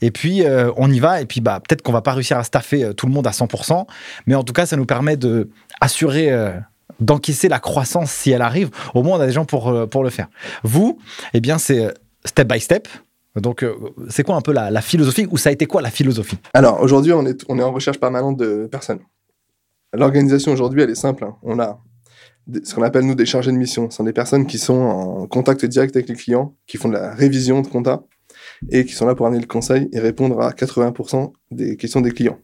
Et puis euh, on y va et puis bah peut-être qu'on va pas réussir à staffer euh, tout le monde à 100%, mais en tout cas ça nous permet de assurer euh, d'encaisser la croissance si elle arrive. Au moins on a des gens pour pour le faire. Vous, eh bien c'est step by step. Donc c'est quoi un peu la, philosophie ou ça a été quoi la philosophie? Alors aujourd'hui, on est, on est en recherche permanente de personnes. L'organisation aujourd'hui, elle est simple. hein. On a ce qu'on appelle nous des chargés de mission. Ce sont des personnes qui sont en contact direct avec les clients, qui font de la révision de compta et qui sont là pour amener le conseil et répondre à 80% des questions des clients.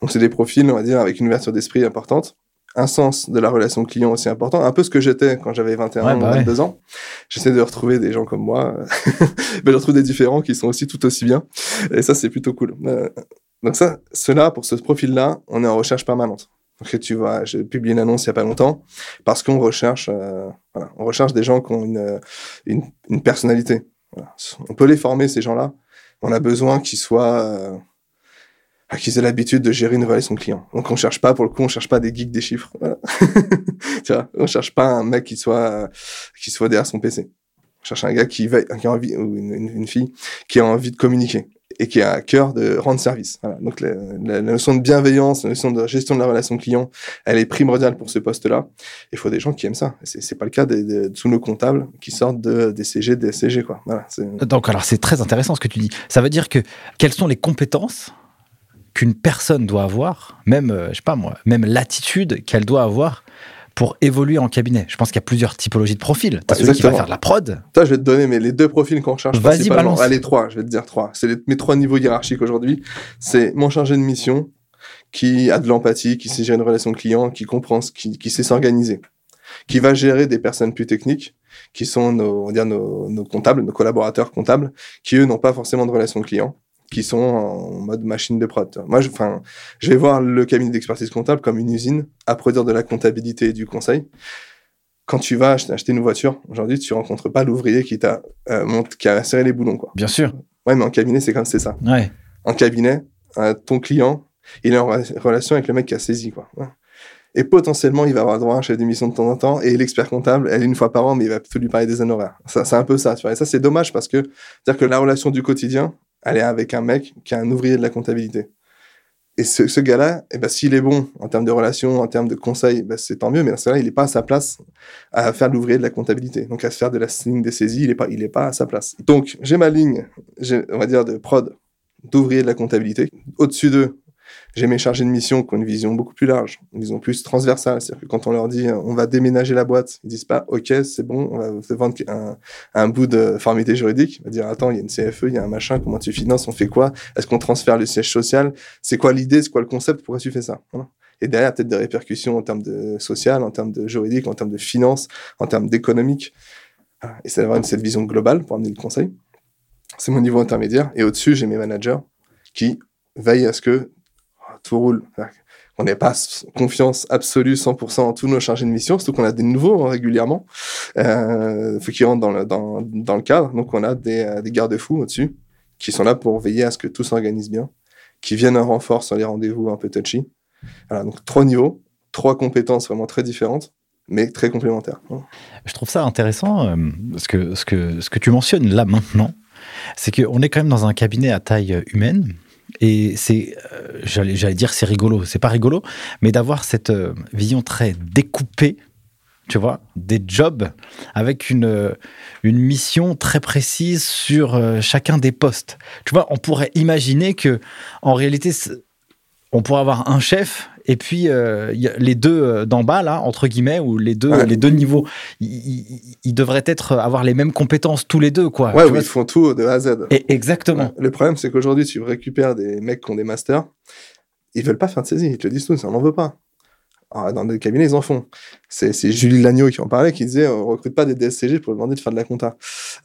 Donc c'est des profils, on va dire, avec une ouverture d'esprit importante, un sens de la relation client aussi important, un peu ce que j'étais quand j'avais 21 Ouais, ou bah ouais. 22 ans. J'essaie de retrouver des gens comme moi, mais je retrouve des différents qui sont aussi tout aussi bien. Et ça, c'est plutôt cool. Euh, donc ça, cela, pour ce profil-là, on est en recherche permanente. Donc tu vois, j'ai publié une annonce il y a pas longtemps parce qu'on recherche, euh, voilà, on recherche des gens qui ont une, une, une personnalité. On peut les former ces gens-là. On a besoin qu'ils soient, euh, qu'ils aient l'habitude de gérer une relation client. Donc on cherche pas, pour le coup, on cherche pas des geeks des chiffres. Voilà. tu vois, on cherche pas un mec qui soit, qui soit derrière son PC. On cherche un gars qui, va, qui a envie, ou une fille qui a envie de communiquer et qui a à cœur de rendre service. Donc la, notion de bienveillance, la notion de gestion de la relation client, elle est primordiale pour ce poste-là. Il faut des gens qui aiment ça. C'est, c'est pas le cas de, de, tous nos comptables qui sortent de, des CG, des SCG. Quoi. Donc alors c'est très intéressant ce que tu dis. Ça veut dire que quelles sont les compétences qu'une personne doit avoir, même euh, je sais pas moi, même l'attitude qu'elle doit avoir pour évoluer en cabinet. Je pense qu'il y a plusieurs typologies de profils. T'as Ouais, celui qui va faire de la prod. Ça, je vais te donner mais les deux profils qu'on recherche. Vas-y, balance. Allez, trois, je vais te dire trois. C'est les- mes trois niveaux hiérarchiques aujourd'hui. C'est mon chargé de mission qui a de l'empathie, qui sait gérer une relation client, qui comprend, ce qui, qui sait s'organiser, qui va gérer des personnes plus techniques, qui sont nos, on va dire nos, nos comptables, nos collaborateurs comptables, qui eux n'ont pas forcément de relation client, qui sont en mode machine de prod. Moi, je, enfin, je vais voir le cabinet d'expertise comptable comme une usine à produire de la comptabilité et du conseil. Quand tu vas acheter, une voiture, aujourd'hui, tu rencontres pas l'ouvrier qui t'a euh, qui a serré les boulons, quoi. Bien sûr. Ouais, mais en cabinet, c'est comme c'est ça. Ouais. En cabinet, euh, ton client, il est en re- relation avec le mec qui a saisi, quoi. Ouais. Et potentiellement, il va avoir droit à un chef d'émission de temps en temps, et l'expert comptable, elle est une fois par an, mais il va plutôt lui parler des honoraires. Ça, c'est un peu ça, tu vois. Et ça, c'est dommage parce que, c'est-à-dire que la relation du quotidien, elle est avec un mec qui est un ouvrier de la comptabilité. Et ce, gars-là, eh ben, s'il est bon en termes de relations, en termes de conseils, ben, c'est tant mieux, mais dans ce cas-là, il n'est pas à sa place à faire l'ouvrier de la comptabilité. Donc, à se faire de la ligne des saisies, il n'est pas, pas à sa place. Donc, j'ai ma ligne, on va dire, de prod, d'ouvrier de la comptabilité. Au-dessus d'eux, j'ai mes chargés de mission qui ont une vision beaucoup plus large, une vision plus transversale. C'est-à-dire que quand on leur dit euh, on va déménager la boîte, ils disent pas ok, c'est bon, on va vendre un, un bout de formalité juridique. Ils vont dire attends, il y a une CFE, il y a un machin, comment tu finances, on fait quoi? Est-ce qu'on transfère le siège social? C'est quoi l'idée? C'est quoi le concept? Pourquoi tu fais ça? Et derrière, peut-être des répercussions en termes de social, en termes de juridique, en termes de finance, en termes d'économique. Et c'est d'avoir cette vision globale pour amener le conseil. C'est mon niveau intermédiaire. Et au-dessus, j'ai mes managers qui veille à ce que tout roule. On n'ait pas confiance absolue 100% en tous nos chargés de mission, surtout qu'on a des nouveaux hein, régulièrement. Euh, faut qu'ils rentrent dans le, dans, dans le cadre. Donc on a des, euh, des garde-fous au-dessus qui sont là pour veiller à ce que tout s'organise bien, qui viennent en renfort sur les rendez-vous un peu touchy. Donc trois niveaux, trois compétences vraiment très différentes mais très complémentaires. Je trouve ça intéressant, euh, ce, que, ce, que, ce que tu mentionnes là maintenant, c'est qu'on est quand même dans un cabinet à taille humaine, et c'est, euh, j'allais, dire c'est rigolo, c'est pas rigolo, mais d'avoir cette euh, vision très découpée, tu vois, des jobs avec une, euh, une mission très précise sur chacun des postes. Tu vois, on pourrait imaginer que en réalité, on pourrait avoir un chef et puis euh, les deux euh, d'en bas là entre guillemets ou les deux les deux niveaux ils, devraient être avoir les mêmes compétences tous les deux quoi. Ouais ils font tout de A à Z. Et exactement. Le problème c'est qu'aujourd'hui tu récupères des mecs qui ont des masters ils veulent pas faire de saisie ils te disent tous on n'en veut pas. Ah, dans des cabinets, ils en font. C'est, Julie Lagneau qui en parlait, qui disait on recrute pas des DSCG pour demander de faire de la compta.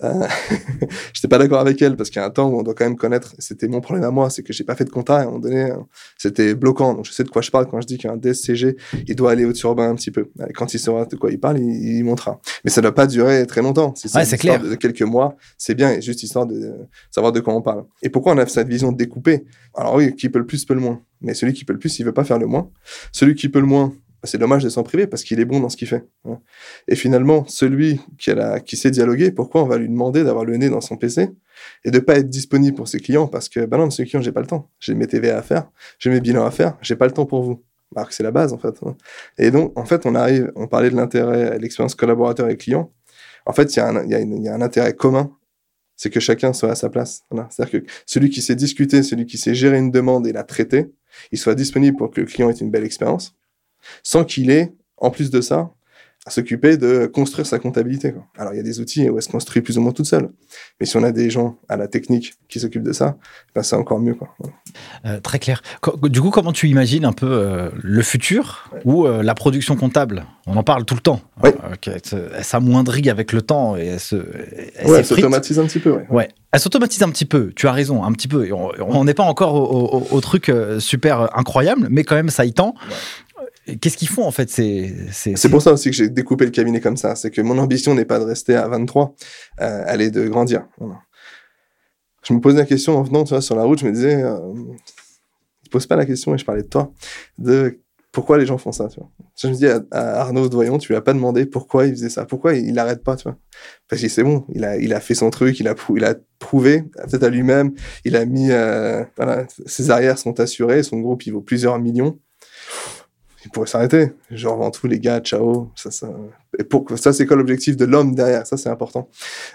Euh, J'étais pas d'accord avec elle parce qu'il y a un temps où on doit quand même connaître. C'était mon problème à moi, c'est que j'ai pas fait de compta et à un moment donné, c'était bloquant. Donc je sais de quoi je parle quand je dis qu'un DSCG, il doit aller au-dessus urbain un petit peu. Et quand il saura de quoi il parle, il, montrera. Mais ça ne doit pas durer très longtemps. Si c'est clair. De quelques mois, c'est bien, juste histoire de savoir de quoi on parle. Et pourquoi on a cette vision découpée? Alors oui, qui peut le plus peut le moins. Mais celui qui peut le plus, il veut pas faire le moins. Celui qui peut le moins, c'est dommage de s'en priver parce qu'il est bon dans ce qu'il fait. Hein. Et finalement, celui qui, a qui sait dialoguer, pourquoi on va lui demander d'avoir le nez dans son PC et de pas être disponible pour ses clients? Parce que, bah non, monsieur client, j'ai pas le temps. J'ai mes TVA à faire, j'ai mes bilans à faire, j'ai pas le temps pour vous. Alors que c'est la base, en fait. Hein. Et donc, en fait, on arrive, on parlait de l'intérêt, l'expérience collaborateur et client. En fait, il y, a un intérêt commun c'est que chacun soit à sa place. C'est-à-dire que celui qui sait discuter, celui qui sait gérer une demande et la traiter, il soit disponible pour que le client ait une belle expérience sans qu'il ait, en plus de ça, à s'occuper de construire sa comptabilité. Quoi. Alors, il y a des outils où elle se construit plus ou moins toute seule. Mais si on a des gens à la technique qui s'occupent de ça, ben c'est encore mieux. Quoi. Euh, très clair. Du coup, comment tu imagines un peu euh, le futur ou euh, la production comptable? On en parle tout le temps. Oui. elle s'amoindrit avec le temps et elle se. Elle s'automatise un petit peu. Ouais. Elle s'automatise un petit peu. Tu as raison, un petit peu. On n'est pas encore au, au, truc super incroyable, mais quand même, ça y tend. Qu'est-ce qu'ils font en fait C'est pour ça aussi que j'ai découpé le cabinet comme ça. C'est que mon ambition n'est pas de rester à 23, euh, elle est de grandir. Je me posais la question en venant tu vois, sur la route, je me disais, euh, ne pose pas la question, et je parlais de toi, de pourquoi les gens font ça. Tu vois. Je me dis à, Arnaud Doyon, tu lui as pas demandé pourquoi il faisait ça, pourquoi il n'arrête pas. Tu vois. Parce que c'est bon, il a, il a fait son truc, il a, il a prouvé, peut-être à lui-même, il a mis, euh, voilà, ses arrières sont assurées, son groupe il vaut plusieurs millions il pourrait s'arrêter. Je revends tout, les gars, ciao. Ça, ça... Et pour... ça c'est quoi l'objectif de l'homme derrière? Ça, c'est important.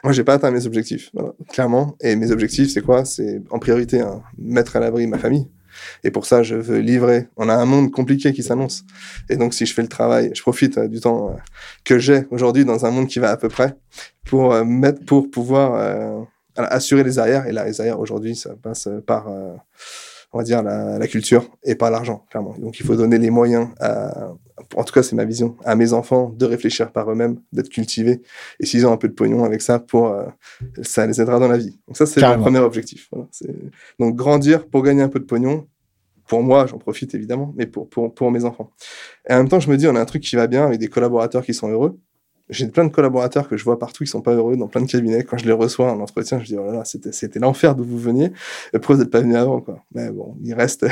Moi, j'ai pas atteint mes objectifs, clairement. Et mes objectifs, c'est quoi? C'est en priorité hein, mettre à l'abri ma famille. Et pour ça, je veux livrer. On a un monde compliqué qui s'annonce. Et donc, si je fais le travail, je profite euh, du temps euh, que j'ai aujourd'hui dans un monde qui va à peu près pour euh, mettre, pour pouvoir assurer les arrières. Et là, les arrières aujourd'hui, ça passe par on va dire, la, culture et pas l'argent, clairement. Donc, il faut donner les moyens, à, en tout cas, c'est ma vision, à mes enfants de réfléchir par eux-mêmes, d'être cultivés. Et s'ils ont un peu de pognon avec ça, pour, euh, ça les aidera dans la vie. Donc, ça, c'est le premier objectif. donc, grandir pour gagner un peu de pognon. Pour moi, j'en profite évidemment, mais pour, pour, pour mes enfants. Et en même temps, je me dis, on a un truc qui va bien avec des collaborateurs qui sont heureux j'ai plein de collaborateurs que je vois partout qui sont pas heureux dans plein de cabinets. Quand je les reçois en entretien, je dis oh là là, c'était c'était l'enfer d'où vous veniez. Pourquoi vous n'êtes pas venu avant quoi Mais bon, ils restent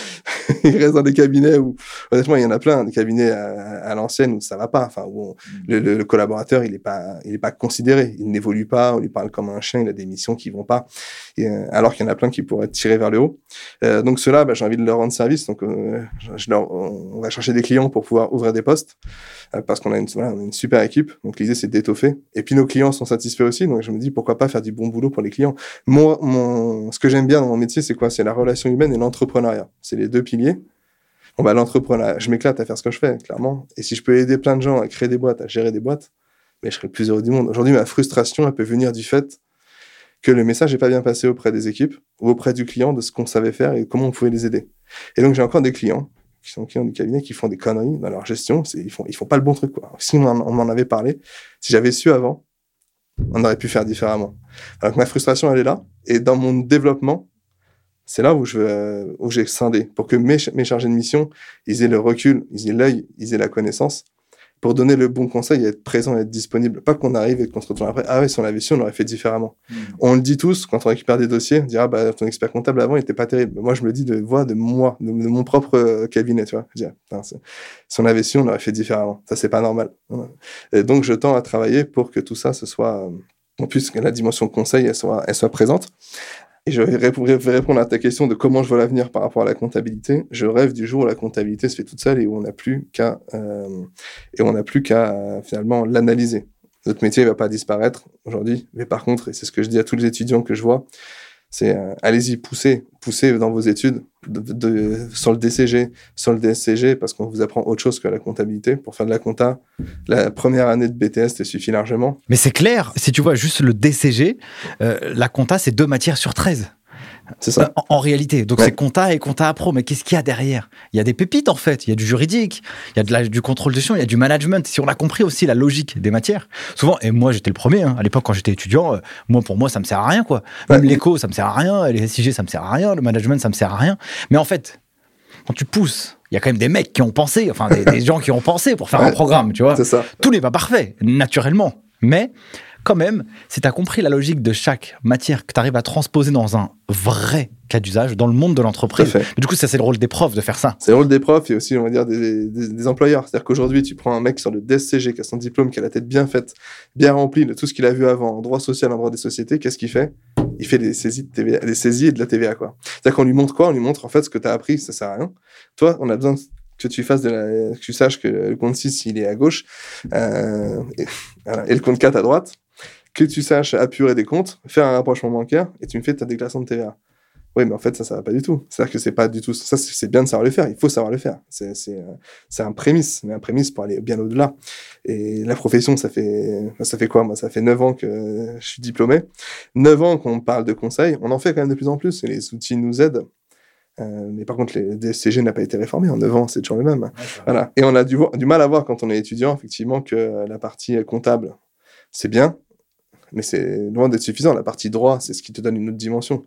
ils restent dans des cabinets où honnêtement il y en a plein, des cabinets à, l'ancienne où ça va pas. Enfin où mm. le, collaborateur il est pas il est pas considéré, il n'évolue pas, on lui parle comme un chien, il a des missions qui vont pas. Et, euh, alors qu'il y en a plein qui pourraient être tirés vers le haut. Euh, donc ceux-là, bah, j'ai envie de leur rendre service. Donc euh, je leur, on va chercher des clients pour pouvoir ouvrir des postes euh, parce qu'on a une voilà, on a une super équipe. Donc l'idée c'est d'étoffer. Et puis nos clients sont satisfaits aussi. Donc je me dis pourquoi pas faire du bon boulot pour les clients? Moi, ce que j'aime bien dans mon métier, c'est quoi? C'est la relation humaine et l'entrepreneuriat. C'est les deux piliers. Bon bah l'entrepreneuriat, je m'éclate à faire ce que je fais, clairement. Et si je peux aider plein de gens à créer des boîtes, à gérer des boîtes, mais je serai le plus heureux du monde. Aujourd'hui, ma frustration, elle peut venir du fait que le message n'est pas bien passé auprès des équipes ou auprès du client de ce qu'on savait faire et comment on pouvait les aider. Et donc j'ai encore des clients qui sont clients du cabinet, qui font des conneries dans leur gestion. Ils font, ils font pas le bon truc. Quoi. Si on m'en avait parlé, si j'avais su avant, on aurait pu faire différemment. Alors que ma frustration, elle est là. Et dans mon développement, c'est là où je veux, où j'ai scindé pour que mes, mes chargés de mission, ils aient le recul, ils aient l'œil, ils aient la connaissance pour donner le bon conseil et être présent et être disponible. Pas qu'on arrive et qu'on se retourne après. Ah ouais, si on l'avait su, on l'aurait fait différemment. Hmm. On le dit tous quand on récupère des dossiers, on dit ah bah ton expert comptable avant il était pas terrible. Moi je me le dis de voix de moi, de, de mon propre euh, cabinet, tu vois. Je dis, ah, putain, si on l'avait su, on l'aurait fait différemment. Ça c'est pas normal. Et donc je tends à travailler pour que tout ça ce soit, euh, en plus que la dimension conseil elle soit, elle soit présente. Et je vais répondre, à ta question de comment je vois l'avenir par rapport à la comptabilité. Je rêve du jour où la comptabilité se fait toute seule et où on n'a plus qu'à euh, et on n'a plus qu'à finalement l'analyser. Notre métier ne va pas disparaître aujourd'hui, mais par contre, et c'est ce que je dis à tous les étudiants que je vois, c'est euh, allez-y, poussez, poussez dans vos études de, sur le DCG, sur le DSCG, parce qu'on vous apprend autre chose que la comptabilité. Pour faire de la compta, la première année de BTS te suffit largement. Mais c'est clair, si tu vois juste le DCG, euh, la compta, c'est deux matières sur 13. C'est ça. En, en réalité. Donc Ouais. c'est compta et compta à pro. Mais qu'est-ce qu'il y a derrière? Il y a des pépites en fait. Il y a du juridique, il y a de la- du contrôle de gestion, il y a du management. Si on a compris aussi la logique des matières. Souvent, et moi j'étais le premier, hein, à l'époque quand j'étais étudiant, euh, moi pour moi ça me sert à rien quoi. Même Ouais. l'éco ça me sert à rien, les SIG ça me sert à rien, le management ça me sert à rien. Mais en fait, quand tu pousses, il y a quand même des mecs qui ont pensé, enfin des, des gens qui ont pensé pour faire un programme, tu vois. Ça. Tout n'est pas parfait, naturellement. Mais quand même, si tu as compris la logique de chaque matière, que tu arrives à transposer dans un vrai cas d'usage, dans le monde de l'entreprise, du coup, ça, c'est le rôle des profs de faire ça. C'est le rôle des profs et aussi, on va dire, des, des- des employeurs. C'est-à-dire qu'aujourd'hui, tu prends un mec sur le DSCG qui a son diplôme, qui a la tête bien faite, bien remplie de tout ce qu'il a vu avant, en droit social, en droit des sociétés, qu'est-ce qu'il fait? Il fait des saisies, de TVA, des saisies et de la TVA, quoi. C'est-à-dire qu'on lui montre quoi? On lui montre, en fait, ce que tu as appris, ça sert à rien. Toi, on a besoin que tu fasses de la, que tu saches que le compte 6, il est à gauche, euh, et, voilà, et le compte 4 à droite, que tu saches apurer des comptes, faire un rapprochement bancaire, et tu me fais ta déclaration de TVA. Oui, mais en fait, ça, ça va pas du tout. C'est-à-dire que c'est pas du tout. Ça, c'est bien de savoir le faire. Il faut savoir le faire. C'est c'est, euh, c'est un prémisse, mais un prémisse pour aller bien au-delà. Et la profession, ça fait, ça fait quoi Moi, ça fait 9 ans que je suis diplômé. 9 ans qu'on parle de conseils. On en fait quand même de plus en plus et les outils nous aident. Euh, mais par contre, les DSCG n'a pas été réformé. En 9 ans, c'est toujours le même. Voilà. Et on a du, du mal à voir quand on est étudiant, effectivement, que la partie comptable, c'est bien, mais c'est loin d'être suffisant. La partie droit, c'est ce qui te donne une autre dimension.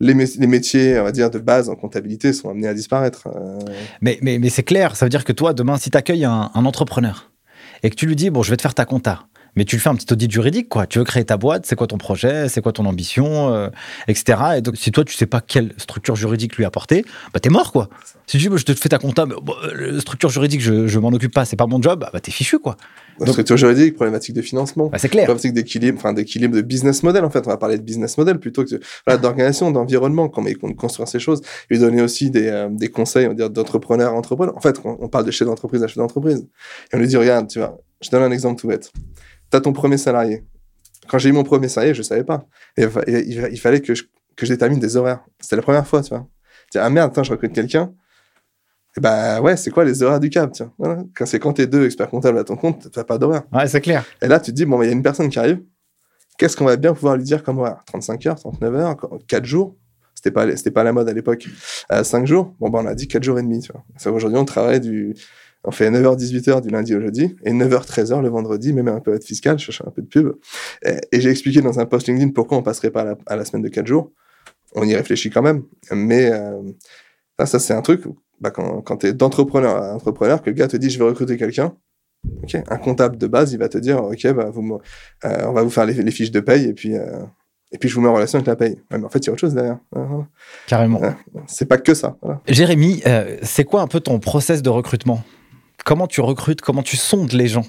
Les, mé- les métiers, on va dire, de base en comptabilité sont amenés à disparaître. Euh, Mais, mais, c'est clair, ça veut dire que toi, demain, si tu accueilles un, entrepreneur et que tu lui dis, bon, je vais te faire ta compta, mais tu le fais un petit audit juridique, quoi. Tu veux créer ta boîte, c'est quoi ton projet, c'est quoi ton ambition, euh, etc. Et donc, si toi, tu sais pas quelle structure juridique lui apporter, bah, t'es mort, quoi. Si tu dis, je te fais ta compta, mais euh, structure juridique, je, je m'en occupe pas, c'est pas mon job, bah, t'es fichu, quoi. Structure juridique, problématique de financement. Bah, c'est clair. Problématique d'équilibre, enfin d'équilibre de business model en fait. On va parler de business model plutôt que voilà, d'organisation, d'environnement, comment ils construire ces choses. Lui donner aussi des, euh, des conseils, on va dire d'entrepreneur à entrepreneur. En fait, on, on parle de chef d'entreprise à chef d'entreprise. Et on lui dit regarde, tu vois, je donne un exemple tout bête. T'as ton premier salarié. Quand j'ai eu mon premier salarié, je savais pas. Et, il fa- et il, il fallait que je, que je détermine des horaires. C'était la première fois, tu vois. Dis, ah merde, attends, je recrute quelqu'un. Et bah ouais, c'est quoi les horaires du câble, tiens. Voilà. Quand c'est quand t'es deux experts comptables à ton compte, t'as pas d'horaire. Ouais, c'est clair. Et là, tu te dis, bon, bah, il y a une personne qui arrive. Qu'est-ce qu'on va bien pouvoir lui dire comme horaire? 35 heures, 39 heures, 4 jours? C'était pas, c'était pas la mode à l'époque. 5 jours? Bon, bah, on a dit 4 jours et demi. Tu vois. Aujourd'hui, on travaille du. On fait 9h, 18h du lundi au jeudi et 9h, 13h le vendredi, même un peu de fiscal, je cherche un peu de pub. Et, et j'ai expliqué dans un post LinkedIn pourquoi on passerait pas à la, à la semaine de 4 jours. On y réfléchit quand même. Mais euh, ça, ça c'est un truc, bah, quand, quand tu es d'entrepreneur à entrepreneur, que le gars te dit je vais recruter quelqu'un, Ok, Un comptable de base, il va te dire, ok, bah, vous, euh, on va vous faire les, les fiches de paye et puis, euh, et puis je vous mets en relation avec la paye. Ouais, mais en fait, il y a autre chose derrière. Hein, Carrément. Ouais. C'est pas que ça. Voilà. Jérémy, euh, c'est quoi un peu ton process de recrutement? Comment tu recrutes Comment tu sondes les gens?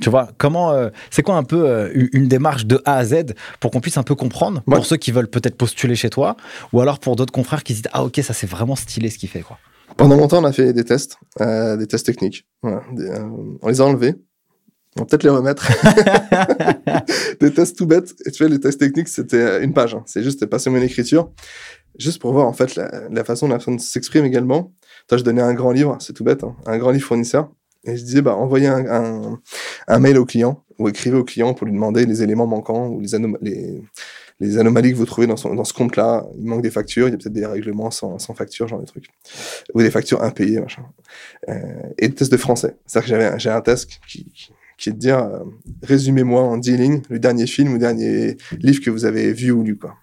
Tu vois, comment euh, c'est quoi un peu euh, une démarche de A à Z pour qu'on puisse un peu comprendre Ouais. pour ceux qui veulent peut-être postuler chez toi ou alors pour d'autres confrères qui se disent ah ok ça c'est vraiment stylé ce qu'il fait quoi. Pendant longtemps, on a fait des tests, euh, des tests techniques. Voilà. Euh, on les a enlevés. On va peut-être les remettre. des tests tout bêtes. Et tu vois, les tests techniques, c'était une page. hein. C'est juste passer mon écriture. Juste pour voir, en fait, la, façon dont la personne s'exprime également. Toi, je donnais un grand livre, c'est tout bête, hein, un grand livre fournisseur. Et je disais, bah, envoyez un, mail au client ou écrivez au client pour lui demander les éléments manquants ou les, les, les anomalies que vous trouvez dans, son, dans ce compte-là. Il manque des factures, il y a peut-être des règlements sans, sans facture, genre des trucs. Ou des factures impayées, machin. Euh, et le test de français. C'est-à-dire que j'avais, j'ai un test qui, qui, est de dire, euh, résumez-moi en 10 lignes le dernier film ou dernier livre que vous avez vu ou lu, quoi.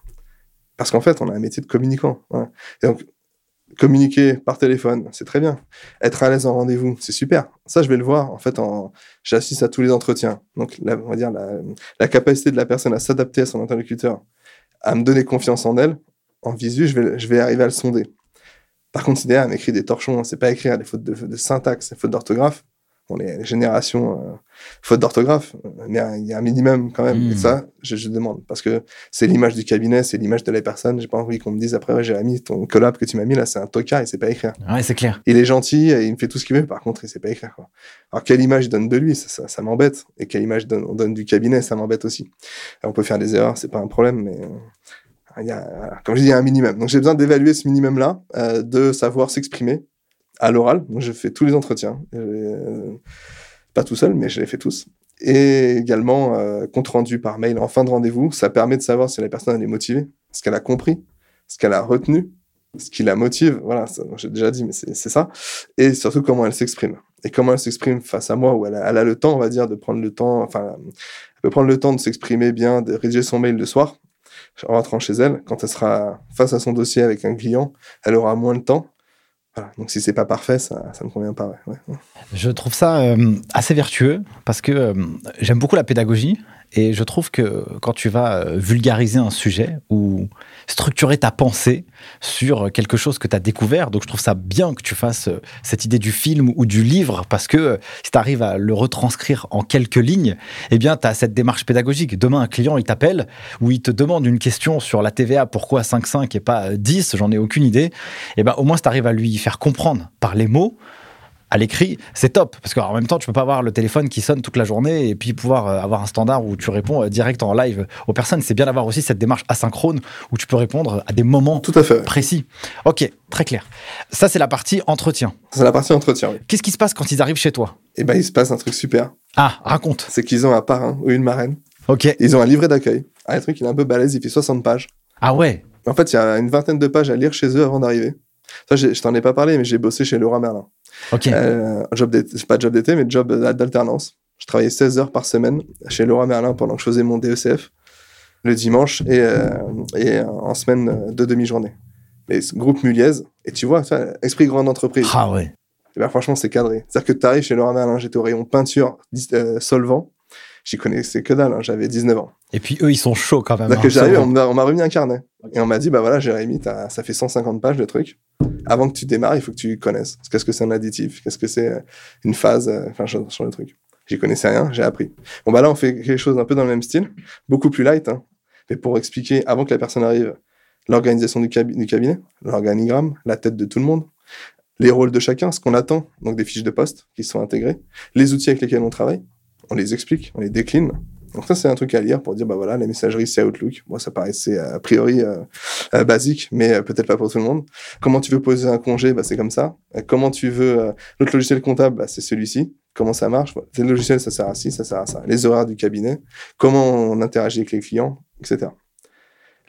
Parce qu'en fait, on a un métier de communicant. Donc, communiquer par téléphone, c'est très bien. Être à l'aise en rendez-vous, c'est super. Ça, je vais le voir. En fait, j'assiste à tous les entretiens. Donc, la, on va dire la, capacité de la personne à s'adapter à son interlocuteur, à me donner confiance en elle, en visu, je vais, je vais arriver à le sonder. Par contre, si derrière, m'écrit des torchons, c'est pas écrire des fautes de, de syntaxe, des fautes d'orthographe, on est génération euh, faute d'orthographe, mais il y a un minimum quand même. Mm. Et ça, je, je, demande parce que c'est l'image du cabinet, c'est l'image de la personne. J'ai pas envie qu'on me dise après, ouais, Jérémy, ton collab que tu m'as mis là, c'est un tocard, il sait pas écrire. Ouais, c'est clair. Il est gentil, et il me fait tout ce qu'il veut. Par contre, il sait pas écrire. Quoi. Alors quelle image il donne de lui, ça, ça, ça m'embête. Et quelle image donne, on donne du cabinet, ça m'embête aussi. Alors, on peut faire des erreurs, c'est pas un problème, mais il y a, comme je dis, il y a un minimum. Donc j'ai besoin d'évaluer ce minimum-là, euh, de savoir s'exprimer à l'oral. Donc je fais tous les entretiens. Euh, pas tout seul, mais je les fais tous. Et également, euh, compte rendu par mail en fin de rendez-vous, ça permet de savoir si la personne elle est motivée, ce qu'elle a compris, ce qu'elle a retenu, ce qui la motive. Voilà, j'ai déjà dit, mais c'est ça. Et surtout, comment elle s'exprime. Et comment elle s'exprime face à moi, où elle a, elle a, le temps, on va dire, de prendre le temps, enfin, elle peut prendre le temps de s'exprimer bien, de rédiger son mail le soir, en rentrant chez elle. Quand elle sera face à son dossier avec un client, elle aura moins de temps. Donc si c'est pas parfait, ça, ça me convient pas. Je trouve ça euh, assez vertueux parce que euh, j'aime beaucoup la pédagogie et je trouve que quand tu vas euh, vulgariser un sujet ou structurer ta pensée sur quelque chose que tu as découvert, donc je trouve ça bien que tu fasses euh, cette idée du film ou du livre parce que euh, si tu arrives à le retranscrire en quelques lignes, eh bien tu as cette démarche pédagogique. Demain, un client, il t'appelle ou il te demande une question sur la TVA, pourquoi 5,5 et pas 10, j'en ai aucune idée. Eh bien au moins, si tu arrives à lui faire comprendre par les mots, à l'écrit, c'est top. Parce qu'en même temps, tu peux pas avoir le téléphone qui sonne toute la journée et puis pouvoir avoir un standard où tu réponds direct en live aux personnes. C'est bien d'avoir aussi cette démarche asynchrone où tu peux répondre à des moments Tout à fait. précis. Ok, très clair. Ça, c'est la partie entretien. C'est la partie entretien, oui. Qu'est-ce qui se passe quand ils arrivent chez toi? Eh ben, il se passe un truc super. Ah, raconte. C'est qu'ils ont un parrain ou une marraine. Ok. Ils ont un livret d'accueil. Ah, le truc, il est un peu balèze, il fait 60 pages. Ah ouais? En fait, il y a une vingtaine de pages à lire chez eux avant d'arriver. Ça, je t'en ai pas parlé, mais j'ai bossé chez Laura Merlin. Ok. Euh, job pas job d'été, mais job d'alternance. Je travaillais 16 heures par semaine chez Laura Merlin pendant que je faisais mon DECF le dimanche et, euh, et en semaine de demi-journée. Mais groupe Muliez, et tu vois, ça, esprit grande entreprise. Ah ouais. Et ben, franchement, c'est cadré. C'est-à-dire que tu arrives chez Laura Merlin, j'étais au rayon peinture, euh, solvant. J'y connaissais que dalle, hein, j'avais 19 ans. Et puis eux, ils sont chauds quand même. Hein, j'arrive, on m'a remis un carnet. Et on m'a dit, bah voilà, Jérémy, ça fait 150 pages de truc. Avant que tu démarres, il faut que tu connaisses. Qu'est-ce que c'est un additif? Qu'est-ce que c'est une phase Enfin, sur le truc? J'y connaissais rien, j'ai appris. Bon, bah là, on fait quelque chose un peu dans le même style, beaucoup plus light. Hein. Mais pour expliquer, avant que la personne arrive, l'organisation du, cab du, cabinet, l'organigramme, la tête de tout le monde, les rôles de chacun, ce qu'on attend, donc des fiches de poste qui sont intégrées, les outils avec lesquels on travaille, on les explique, on les décline. Donc ça, c'est un truc à lire pour dire, bah voilà, la messagerie, c'est Outlook. Moi, ça paraissait a priori euh, euh, basique, mais euh, peut-être pas pour tout le monde. Comment tu veux poser un congé, bah, c'est comme ça. comment tu veux... L'autre logiciel comptable, bah, c'est celui-ci. Comment ça marche? Tel logiciel, ça sert à ci, ça sert à ça. Les horaires du cabinet, comment on interagit avec les clients, etc.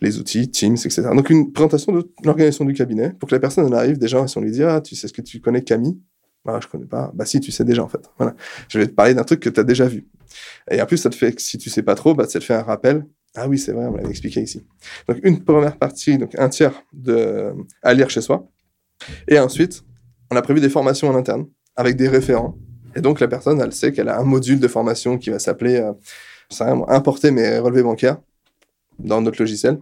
Les outils, Teams, etc. Donc une présentation de l'organisation du cabinet pour que la personne elle arrive déjà, si on lui dit, ah, tu sais ce que tu connais Camille? Bah, je connais pas. Bah, si, tu sais déjà, en fait. Voilà. Je vais te parler d'un truc que tu as déjà vu. Et en plus, ça te fait, si tu sais pas trop, bah, ça te fait un rappel. Ah oui, c'est vrai, on l'avait expliqué ici. Donc, une première partie, donc un tiers de, à lire chez soi. Et ensuite, on a prévu des formations en interne avec des référents. Et donc, la personne, elle sait qu'elle a un module de formation qui va s'appeler, euh, importer mes relevés bancaires dans notre logiciel.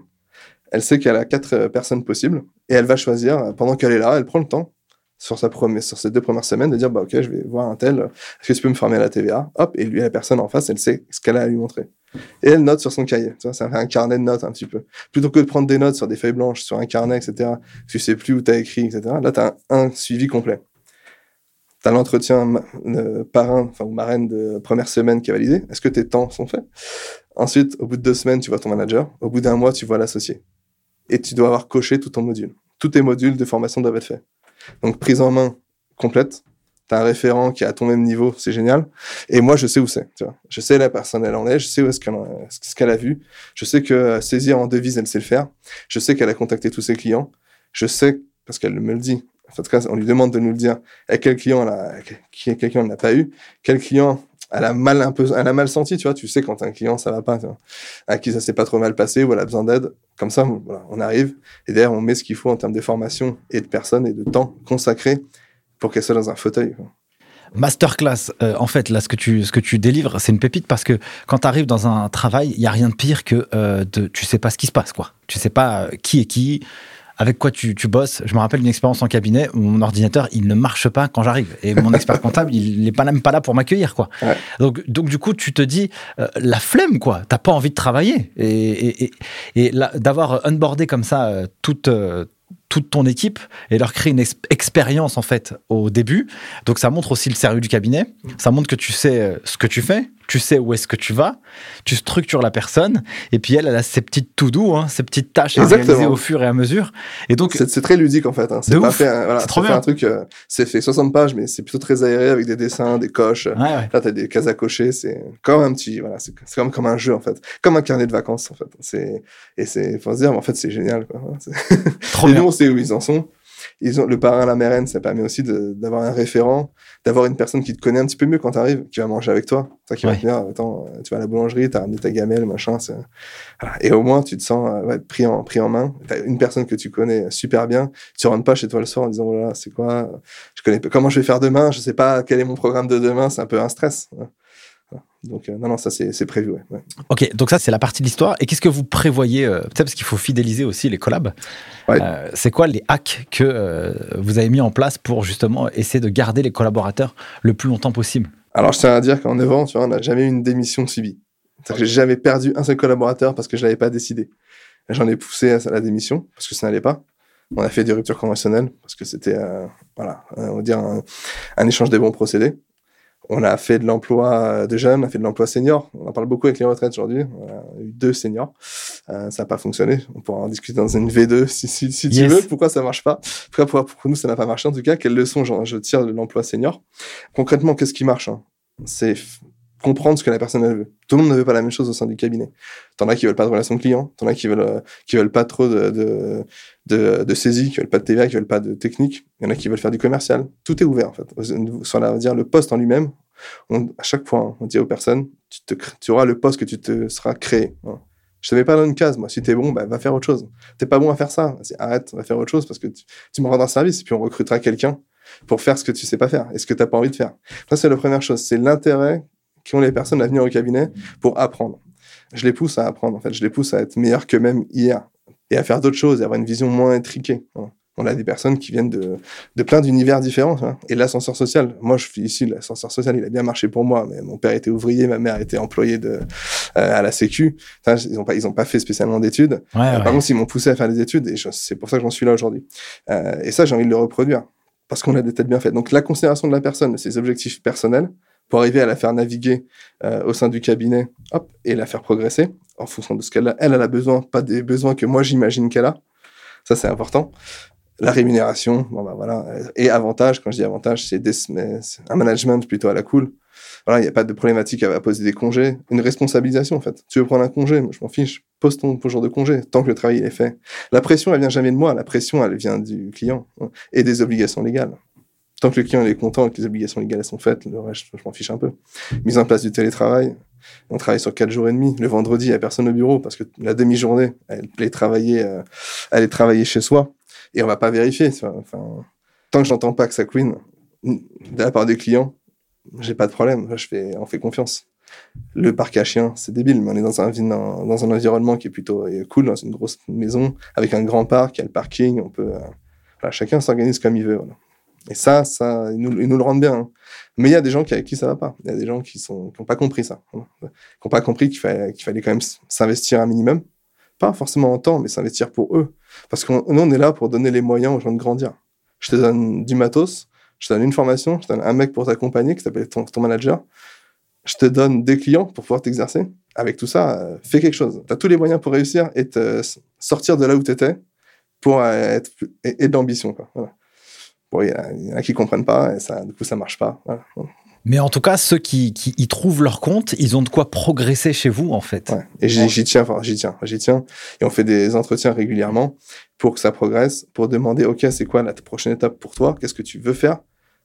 Elle sait qu'elle a quatre personnes possibles et elle va choisir, pendant qu'elle est là, elle prend le temps sur, sa première, sur ces deux premières semaines de dire bah, ok je vais voir un tel. Est-ce que tu peux me former à la TVA hop et lui la personne en face elle sait ce qu'elle a à lui montrer. Et elle note sur son cahier. Tu vois, ça fait un carnet de notes un petit peu. Plutôt que de prendre des notes sur des feuilles blanches sur un carnet etc tu sais plus où tu as écrit etc là tu as un, un, suivi complet. Tu as l'entretien euh, parrain enfin ou marraine de première semaine qui est validé. Est-ce que tes temps sont faits? Ensuite au bout de deux semaines tu vois ton manager. Au bout d'un mois tu vois l'associé. Et tu dois avoir coché tout ton module. Tous tes modules de formation doivent être faits donc, prise en main complète. Tu as un référent qui est à ton même niveau, c'est génial. Et moi, je sais où c'est. Je sais la personne, elle en est. Je sais où est-ce qu'elle ce qu'elle a vu. Je sais que saisir en devise, elle sait le faire. Je sais qu'elle a contacté tous ses clients. Je sais, parce qu'elle me le dit. En tout cas, on lui demande de nous le dire. Quel client elle a, quel client elle n'a pas eu. Quel client elle a mal un peu, elle a mal senti, tu vois. Tu sais quand un client ça va pas, à qui ça s'est pas trop mal passé ou elle a besoin d'aide. Comme ça, voilà, on arrive et derrière on met ce qu'il faut en termes de formation et de personnes et de temps consacré pour qu'elle soit dans un fauteuil. Masterclass, euh, en fait, là, ce que tu, ce que tu délivres, c'est une pépite parce que quand tu arrives dans un travail, il y a rien de pire que euh, de, tu sais pas ce qui se passe, quoi. Tu sais pas euh, qui est qui, avec quoi tu, tu bosses. Je me rappelle d'une expérience en cabinet où mon ordinateur, il ne marche pas quand j'arrive. Et mon expert comptable, il n'est pas même pas là pour m'accueillir, quoi. Donc, donc, du coup, tu te dis, euh, la flemme, quoi. T'as pas envie de travailler. Et, et, et, d'avoir unboardé comme ça euh, toute, euh, toute ton équipe et leur créer une expérience en fait au début. Donc ça montre aussi le sérieux du cabinet. Ça montre que tu sais euh, ce que tu fais, tu sais où est-ce que tu vas, tu structures la personne et puis elle, elle a ses petites tout doux, hein, ses petites tâches à réaliser au fur et à mesure. Et donc c'est très ludique en fait. Hein. C'est pas fait, voilà, trop bien. un truc, euh, c'est fait 60 pages, mais c'est plutôt très aéré avec des dessins, des coches. Ouais, ouais. Là t'as des cases à cocher. C'est comme un petit, voilà, c'est comme comme un jeu en fait, comme un carnet de vacances en fait. C'est et c'est faut se dire, en fait c'est génial. Quoi. Trop bien. Nous on sait où ils en sont ils ont, le parrain, la marraine, ça permet aussi d'avoir un référent, d'avoir une personne qui te connaît un petit peu mieux quand tu arrives, qui va manger avec toi. Ça qui va te dire, attends, tu vas à la boulangerie, tu as ramené ta gamelle, machin. Voilà. Et au moins, tu te sens euh, ouais, pris, en, pris en main. Tu as une personne que tu connais super bien. Tu rentres pas chez toi le soir en disant, voilà, c'est quoi? Je connais comment je vais faire demain, je sais pas quel est mon programme de demain, c'est un peu un stress. Donc, euh, non, non, ça, c'est prévu. Ouais, Ok, donc ça, c'est la partie de l'histoire. Et qu'est-ce que vous prévoyez euh, Peut-être parce qu'il faut fidéliser aussi les collabs. Euh, c'est quoi les hacks que vous avez mis en place pour justement essayer de garder les collaborateurs le plus longtemps possible? Alors, je tiens à dire qu'en 9 ans, tu vois, on n'a jamais eu une démission subie. C'est-à-dire que j'ai jamais perdu un seul collaborateur parce que je l'avais pas décidé. J'en ai poussé à la démission parce que ça n'allait pas. On a fait des ruptures conventionnelles parce que c'était, voilà, on va dire un, un échange des bons procédés. On a fait de l'emploi de jeunes, on a fait de l'emploi senior. On en parle beaucoup avec les retraites aujourd'hui. On a eu deux seniors. Euh, ça n'a pas fonctionné. On pourra en discuter dans une V2 si, si, si tu veux. Pourquoi ça marche pas? Pourquoi pour, pour, nous ça n'a pas marché En tout cas, quelle leçon je tire de l'emploi senior? Concrètement, qu'est-ce qui marche hein? C'est comprendre ce que la personne veut. Tout le monde ne veut pas la même chose au sein du cabinet. T'en as qui veulent pas de relation client, t'en as qui veulent euh, qui veulent pas trop de de, de de saisie, qui veulent pas de TVA, qui veulent pas de technique. Il y en a qui veulent faire du commercial. Tout est ouvert en fait. Sur la dire le poste en lui-même, à chaque fois on dit aux personnes, tu te tu auras le poste que tu te seras créé. Hein. Je te mets pas dans une case, moi. Si t'es bon, bah, va faire autre chose. T'es pas bon à faire ça, arrête, va faire autre chose parce que tu, tu me rendras service et puis on recrutera quelqu'un pour faire ce que tu sais pas faire et ce que t'as pas envie de faire. Ça, c'est la première chose. C'est l'intérêt qui ont les personnes à venir au cabinet pour apprendre. Je les pousse à apprendre, en fait. Je les pousse à être meilleurs qu'eux-mêmes hier et à faire d'autres choses et avoir une vision moins intriquée. On a des personnes qui viennent de, de plein d'univers différents. Et l'ascenseur social, moi je suis ici, l'ascenseur social, il a bien marché pour moi, mais mon père était ouvrier, ma mère était employée de, euh, à la Sécu. ils n'ont pas, ils ont pas fait spécialement d'études. Euh, par contre, ils m'ont poussé à faire des études et c'est pour ça que j'en suis là aujourd'hui. Euh, et ça, j'ai envie de le reproduire parce qu'on a des têtes bien faites. Donc la considération de la personne, ses objectifs personnels, pour arriver à la faire naviguer euh, au sein du cabinet, hop, et la faire progresser en fonction de ce qu'elle a. Elle, elle a besoin, pas des besoins que moi j'imagine qu'elle a. Ça, c'est important. La rémunération, bon bah voilà. Et avantage, quand je dis avantage, c'est un management plutôt à la cool. Voilà, il n'y a pas de problématique à, poser des congés. Une responsabilisation, en fait. Tu veux prendre un congé, je m'en fiche. Pose ton jour de congé, tant que le travail est fait. La pression, elle vient jamais de moi. La pression, elle vient du client hein, et des obligations légales tant que le client est content et que les obligations légales sont faites, le reste, je m'en fiche un peu. Mise en place du télétravail. On travaille sur quatre jours et demi. Le vendredi, il n'y a personne au bureau parce que la demi-journée, elle est travailler, euh, elle est travailler chez soi et on va pas vérifier. Tant que j'entends pas que ça queen de la part des clients, j'ai pas de problème. Je fais, on fait confiance. Le parc à chiens, c'est débile, mais on est dans un, environnement qui est plutôt euh, cool, dans une grosse maison avec un grand parc, il y a le parking, on peut, euh, chacun s'organise comme il veut. Voilà. Et ça, ça, ils nous, le rendent bien. Hein. Mais il y a des gens qui, avec qui ça va pas. Il y a des gens qui sont, qui ont pas compris ça. Qui ont pas compris qu'il fallait, quand même s'investir un minimum. Pas forcément en temps, mais s'investir pour eux. Parce que nous, on est là pour donner les moyens aux gens de grandir. Je te donne du matos, je te donne une formation, je te donne un mec pour t'accompagner qui s'appelle ton, manager. Je te donne des clients pour pouvoir t'exercer. Avec tout ça, euh, fais quelque chose. Tu as tous les moyens pour réussir et te sortir de là où tu étais pour être, et, et de. Voilà. Bon, il y, en a qui comprennent pas et ça, du coup, ça marche pas. Mais en tout cas, ceux qui, qui, y trouvent leur compte, ils ont de quoi progresser chez vous, en fait. Ouais. Et j'y tiens, enfin, j'y tiens, j'y tiens. Et on fait des entretiens régulièrement pour que ça progresse, pour demander, OK, c'est quoi la prochaine étape pour toi? Qu'est-ce que tu veux faire?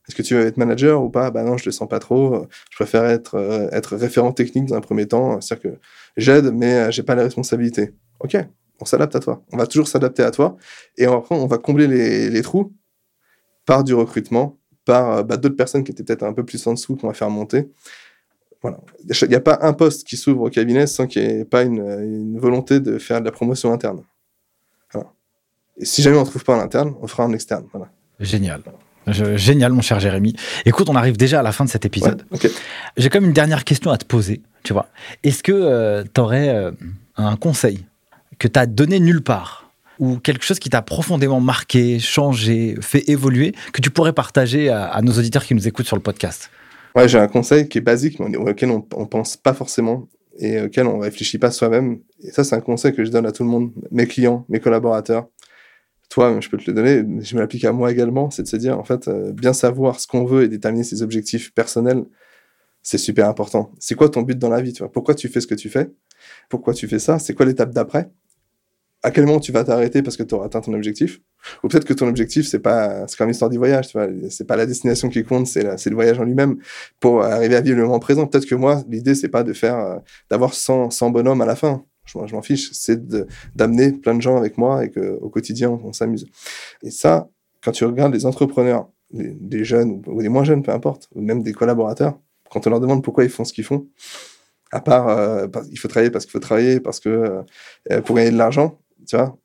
Est-ce que tu veux être manager ou pas? Bah non, je le sens pas trop. Je préfère être, euh, être référent technique dans un premier temps. C'est-à-dire que j'aide, mais euh, j'ai pas les responsabilités. Ok, on s'adapte à toi. On va toujours s'adapter à toi. Et après, on va combler les, les trous par du recrutement, par euh, bah, d'autres personnes qui étaient peut-être un peu plus en dessous qu'on va faire monter. Voilà. Il n'y a pas un poste qui s'ouvre au cabinet sans qu'il n'y ait pas une, une, volonté de faire de la promotion interne. Voilà. Et si jamais on ne trouve pas en interne, on fera en externe. Voilà. Génial. Je, génial, mon cher Jérémy. Écoute, on arrive déjà à la fin de cet épisode. Ouais, okay. J'ai comme une dernière question à te poser, tu vois. Est-ce que euh, tu aurais euh, un conseil que tu as donné nulle part ou quelque chose qui t'a profondément marqué, changé, fait évoluer, que tu pourrais partager à, nos auditeurs qui nous écoutent sur le podcast Ouais, j'ai un conseil qui est basique, mais auquel on, on pense pas forcément et auquel on réfléchit pas soi-même. Et ça, c'est un conseil que je donne à tout le monde, mes clients, mes collaborateurs. Toi, je peux te le donner, je me l'applique à moi également, c'est de se dire, en fait, euh, bien savoir ce qu'on veut et déterminer ses objectifs personnels, c'est super important. C'est quoi ton but dans la vie, Pourquoi tu fais ce que tu fais? Pourquoi tu fais ça? C'est quoi l'étape d'après? À quel moment tu vas t'arrêter parce que tu auras atteint ton objectif? Ou peut-être que ton objectif, c'est pas, c'est comme l'histoire du voyage, tu vois C'est pas la destination qui compte, c'est le voyage en lui-même pour arriver à vivre le moment présent. Peut-être que moi, l'idée, c'est pas de faire, euh, d'avoir 100, 100 bonhommes à la fin je, m'en fiche, c'est d'amener plein de gens avec moi et qu'au quotidien, on, s'amuse. Et ça, quand tu regardes les entrepreneurs, les, jeunes ou, ou, les moins jeunes, peu importe, ou même des collaborateurs, quand on leur demande pourquoi ils font ce qu'ils font, à part, euh, il faut travailler parce qu'il faut travailler, parce que euh, pour gagner de l'argent, tu vois,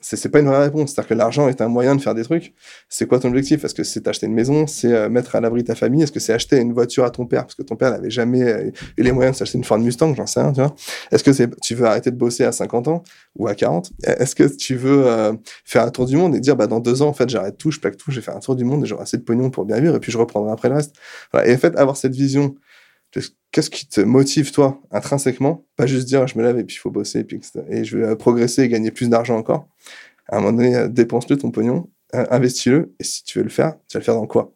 c'est pas une vraie réponse. C'est-à-dire que l'argent est un moyen de faire des trucs. C'est quoi ton objectif? Est-ce que c'est acheter une maison? C'est euh, mettre à l'abri ta famille? Est-ce que c'est acheter une voiture à ton père? Parce que ton père n'avait jamais eu les moyens de s'acheter une Ford Mustang J'en sais rien, tu vois. Est-ce que tu veux arrêter de bosser à 50 ans ou à 40 Est-ce que tu veux euh, faire un tour du monde et dire bah dans deux ans en fait j'arrête tout, je plaque tout, je vais faire un tour du monde et j'aurai assez de pognon pour bien vivre et puis je reprendrai après le reste? Et en fait avoir cette vision qu'est-ce qui te motive toi intrinsèquement? Pas juste dire je me lève et puis il faut bosser et puis et je vais progresser et gagner plus d'argent encore à un moment donné dépense-le ton pognon investis-le et si tu veux le faire tu vas le faire dans quoi?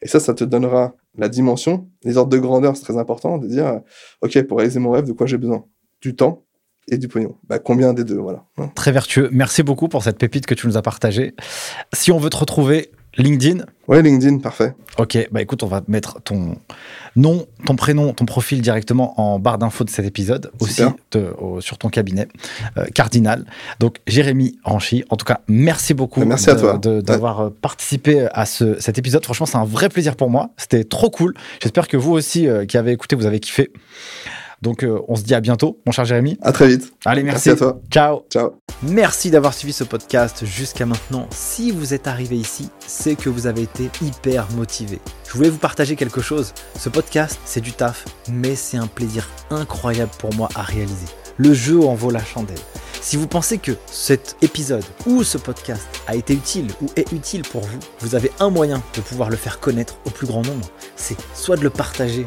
Et ça ça te donnera la dimension les ordres de grandeur c'est très important de dire ok pour réaliser mon rêve de quoi j'ai besoin? Du temps et du pognon. Bah, combien des deux, voilà. Très vertueux. Merci beaucoup pour cette pépite que tu nous as partagée. Si on veut te retrouver, LinkedIn Ouais, LinkedIn, parfait. Ok, bah écoute, on va mettre ton nom, ton prénom, ton profil directement en barre d'infos de cet épisode, aussi de, au, sur ton cabinet euh, cardinal. Donc, Jérémy Ranchy, en tout cas, merci beaucoup merci de, à toi. d'avoir ouais. participé à ce, cet épisode. Franchement, c'est un vrai plaisir pour moi. C'était trop cool. J'espère que vous aussi, euh, qui avez écouté, vous avez kiffé. Donc, euh, on se dit à bientôt, mon cher Jérémy. À très vite. Allez, merci. Merci à toi. Ciao. Ciao. Merci d'avoir suivi ce podcast jusqu'à maintenant. Si vous êtes arrivé ici, c'est que vous avez été hyper motivé. Je voulais vous partager quelque chose. Ce podcast, c'est du taf, mais c'est un plaisir incroyable pour moi à réaliser. Le jeu en vaut la chandelle. Si vous pensez que cet épisode ou ce podcast a été utile ou est utile pour vous, vous avez un moyen de pouvoir le faire connaître au plus grand nombre. C'est soit de le partager